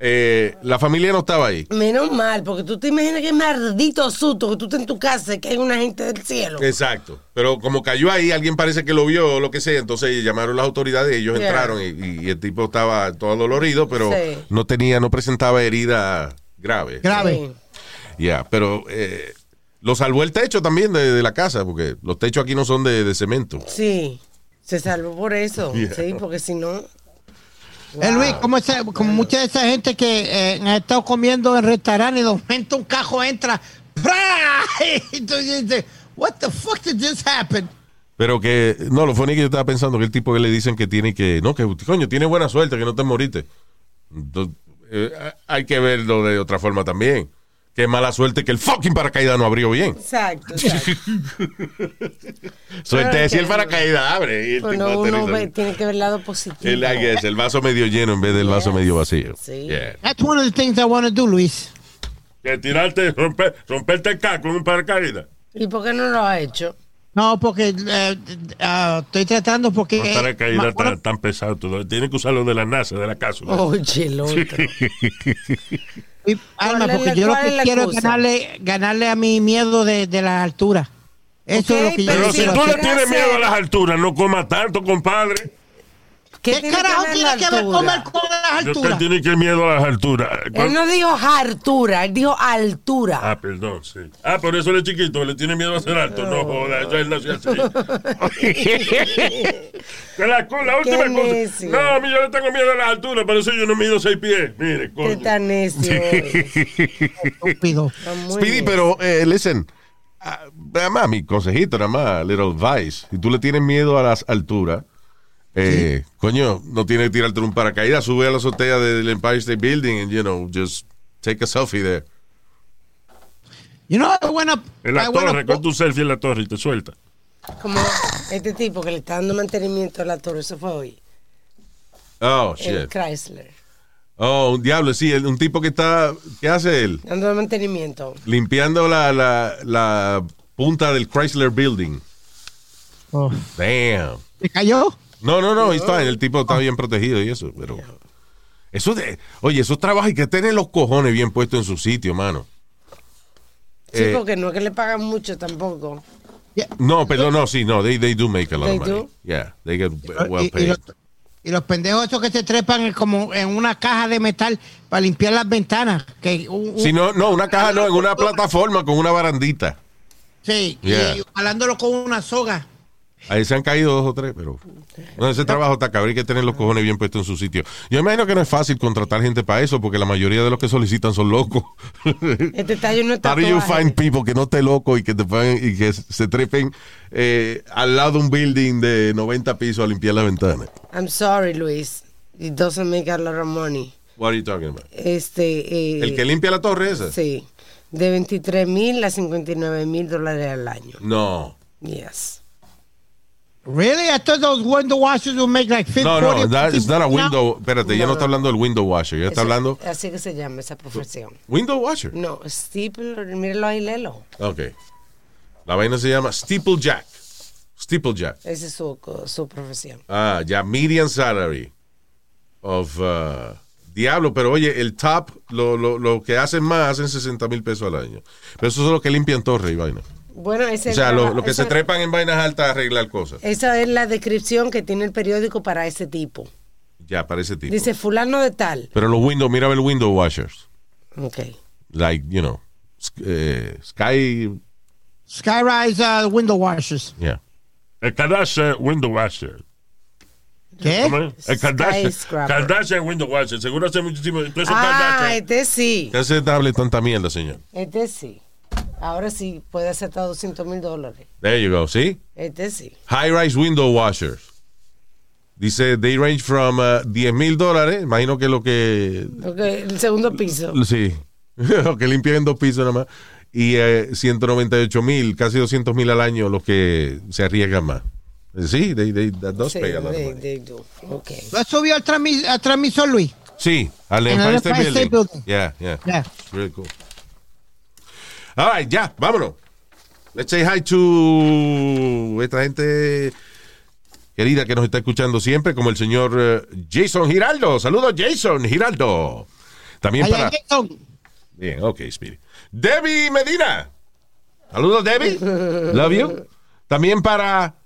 Eh, la familia no estaba ahí. Menos mal, porque tú te imaginas que maldito susto que tú estés en tu casa y que hay una gente del cielo. Exacto. Pero como cayó ahí, alguien parece que lo vio o lo que sea, entonces llamaron las autoridades y ellos Yeah. entraron y, y el tipo estaba todo dolorido, pero Sí. no tenía, no presentaba herida grave. Grave. Ya, pero eh, lo salvó el techo también de, de la casa, porque los techos aquí no son de, de cemento. Sí, se salvó por eso. Yeah. Sí, porque si no. Eh, Luis, como, esa- como mucha de esa gente que eh, ha estado comiendo en restaurantes y de momento un cajo entra. ¡pra! Y tú dices, what the fuck did this happen? Pero que, no, lo funny que yo estaba pensando que el tipo que le dicen que tiene que, no, que coño, tiene buena suerte, que no te moriste. Entonces, eh, hay que verlo de otra forma también. Qué mala suerte que el fucking paracaídas no abrió bien. Exacto, exacto. Suerte es si el paracaídas abre. y el Bueno, tipo uno ve- tiene que ver el lado positivo. El, guess, el vaso medio lleno en vez del vaso medio vacío. Sí. Yeah. That's one of the things I want to do, Luis. Que tirarte, romper, romperte el caco en un paracaídas. ¿Y por qué no lo ha hecho? No, porque eh, ah, estoy tratando porque... Un eh, paracaídas ma- tan, tan pesado. Todo. Tiene que usarlo de la NASA, de la cápsula. Oye, el otro. y- Alma, ¿Cuál es porque la- yo lo que quiero es ganarle, ganarle a mi miedo de, de la altura. Eso es lo que yo Pero Pero si tú lo le tienes miedo a las alturas, no coma tanto, compadre. ¿Qué, ¿Qué tiene carajo que tiene que ver con las alturas? te tiene que miedo a las alturas. Él no dijo altura, él dijo altura. Ah, perdón, sí. Ah, por eso él es chiquito, le tiene miedo a ser alto. No joda, eso él nació así. La, la última Qué cosa. No, a mí yo le tengo miedo a las alturas, por eso yo no mido seis pies. Mire, Qué coño. tan necio. es. Estúpido. Speedy, pero, eh, listen, ah, nada más, mi consejito, nada más, little advice. Si tú le tienes miedo a las alturas, eh, coño, no tienes que tirarte un paracaídas, sube a la azotea del Empire State Building and, you know, just take a selfie there. You know, I wanna, En la I torre, con tu selfie en la torre y te suelta. Como este tipo que le está dando mantenimiento a la torre, eso fue hoy. Oh, El shit. Chrysler. Oh, un diablo, sí, el- un tipo que está, ¿qué hace él? Dando mantenimiento. Limpiando la, la, la punta del Chrysler Building. Oh, Damn. ¿Se cayó? No, no, no, está el tipo está bien protegido y eso, pero... Eso de... Oye, esos trabajos hay que tener los cojones bien puestos en su sitio, mano. Sí, Eh, porque no es que le pagan mucho tampoco. No, perdón, no, sí, no, they, they do make a lot They of money. do? Yeah, they get well y, y paid. los, y los pendejos esos que se trepan como en una caja de metal para limpiar las ventanas. Que un- un- Si no, no, una caja no, en una plataforma con una barandita. Sí, Yeah. y jalándolo con una soga. Ahí se han caído dos o tres, pero... No, ese trabajo está cabrón, hay que tener los cojones bien puestos en su sitio. Yo imagino que no es fácil contratar gente para eso, porque la mayoría de los que solicitan son locos. Este tallo no está How do you find people que no esté loco y que te paguen y que se trepen eh, al lado de un building de 90 pisos a limpiar la ventana? I'm sorry, Luis. It doesn't make a lot of money. What are you talking about? Este. eh, ¿El que limpia la torre esa? Sí. De 23 mil a 59 mil dólares al año. No. Yes. Really? I thought those window washers would make like 50 No, no, that, 40, it's not a 50 window. Espérate, ya no No. está hablando del window washer, ya está Eso- hablando. Así que se llama esa profesión. ¿Window washer? No, steeple, míralo ahí, lelo. Ok. La vaina se llama Steeplejack. Steeplejack. Esa es su, su profesión. Ah, ya, median salary of. uh, diablo, pero oye, el top, lo, lo, lo que hacen más, hacen 60 mil pesos al año. Pero eso es lo que limpian torre y vaina. Bueno, ese O sea, lo, traba- lo que se trepan en vainas altas a arreglar cosas. Esa es la descripción que tiene el periódico para ese tipo. Ya, para ese tipo. Dice fulano de tal. Pero los windows, mira el window washers. Ok. Like, you know, eh, Sky. Skyrise uh, window washers. Yeah. El Kardashian Window Washer. ¿Qué? ¿Cómo es? El Kardashian. Kardashian Window Washer. Seguro hace muchísimo. Entonces, Ah, Kardashian. este sí. ¿Qué hace hable tanta mierda, señor? Este sí. Ahora sí puede hacer hasta 200 mil dólares. There you go, ¿sí? Este sí. High rise window washers. Dice, they range from uh, 10 mil dólares. Imagino que lo que. Ok, el segundo piso. Sí. lo que limpian en dos pisos nada más. Y eh, 198 mil, casi 200 mil al año los que se arriesgan más. Sí, they, they, that does Sí, pay a lot of they- do. Ok. ¿Lo has subido al, transmis- al transmisor, Luis? Sí, al Empire State Building. Building. Yeah, yeah. Yeah. Really cool. All right, ya, vámonos. Let's say hi to esta gente querida que nos está escuchando siempre, como el señor eh, Jason Giraldo. Saludos, Jason Giraldo. También Allá, para. Jason. Bien, ok, Speedy. Debbie Medina. Saludos, Debbie. Love you. También para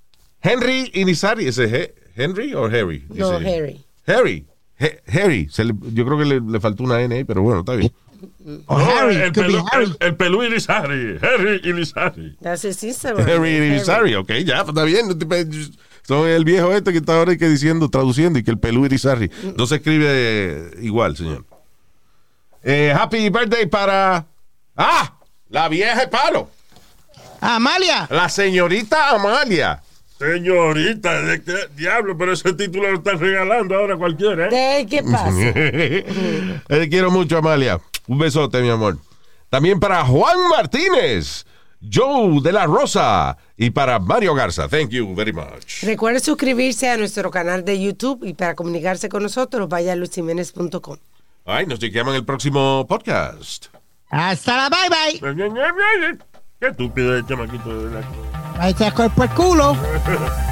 Henry Inizari. ¿Ese es He- Henry o Harry? No, Harry. Harry. He- Harry. Se le- yo creo que le, le faltó una N ahí, pero bueno, está bien. O No, Harry. el, Could be pelú, Harry. el, el pelú Irizarry. Harry Irizarry. That's his sister. Harry Inizari, ok, ya, está bien. Son el viejo este que está ahora y que diciendo, traduciendo, y que el pelú Irizarry. No se escribe eh, igual, señor. Eh, happy birthday para. ¡Ah! La vieja de palo. Amalia. La señorita Amalia. Señorita, ¿de qué diablo? Pero ese título lo están regalando ahora cualquiera, ¿eh? ¿De qué pasa? Te quiero mucho, Amalia. Un besote, mi amor. También para Juan Martínez, Joe de la Rosa y para Mario Garza. Thank you very much. Recuerde suscribirse a nuestro canal de YouTube y para comunicarse con nosotros vaya a luisiménez.com. Ay, nos chequeamos en el próximo podcast. Hasta la bye bye. Qué estúpido el chamaquito de verdad. Ahí te por el culo.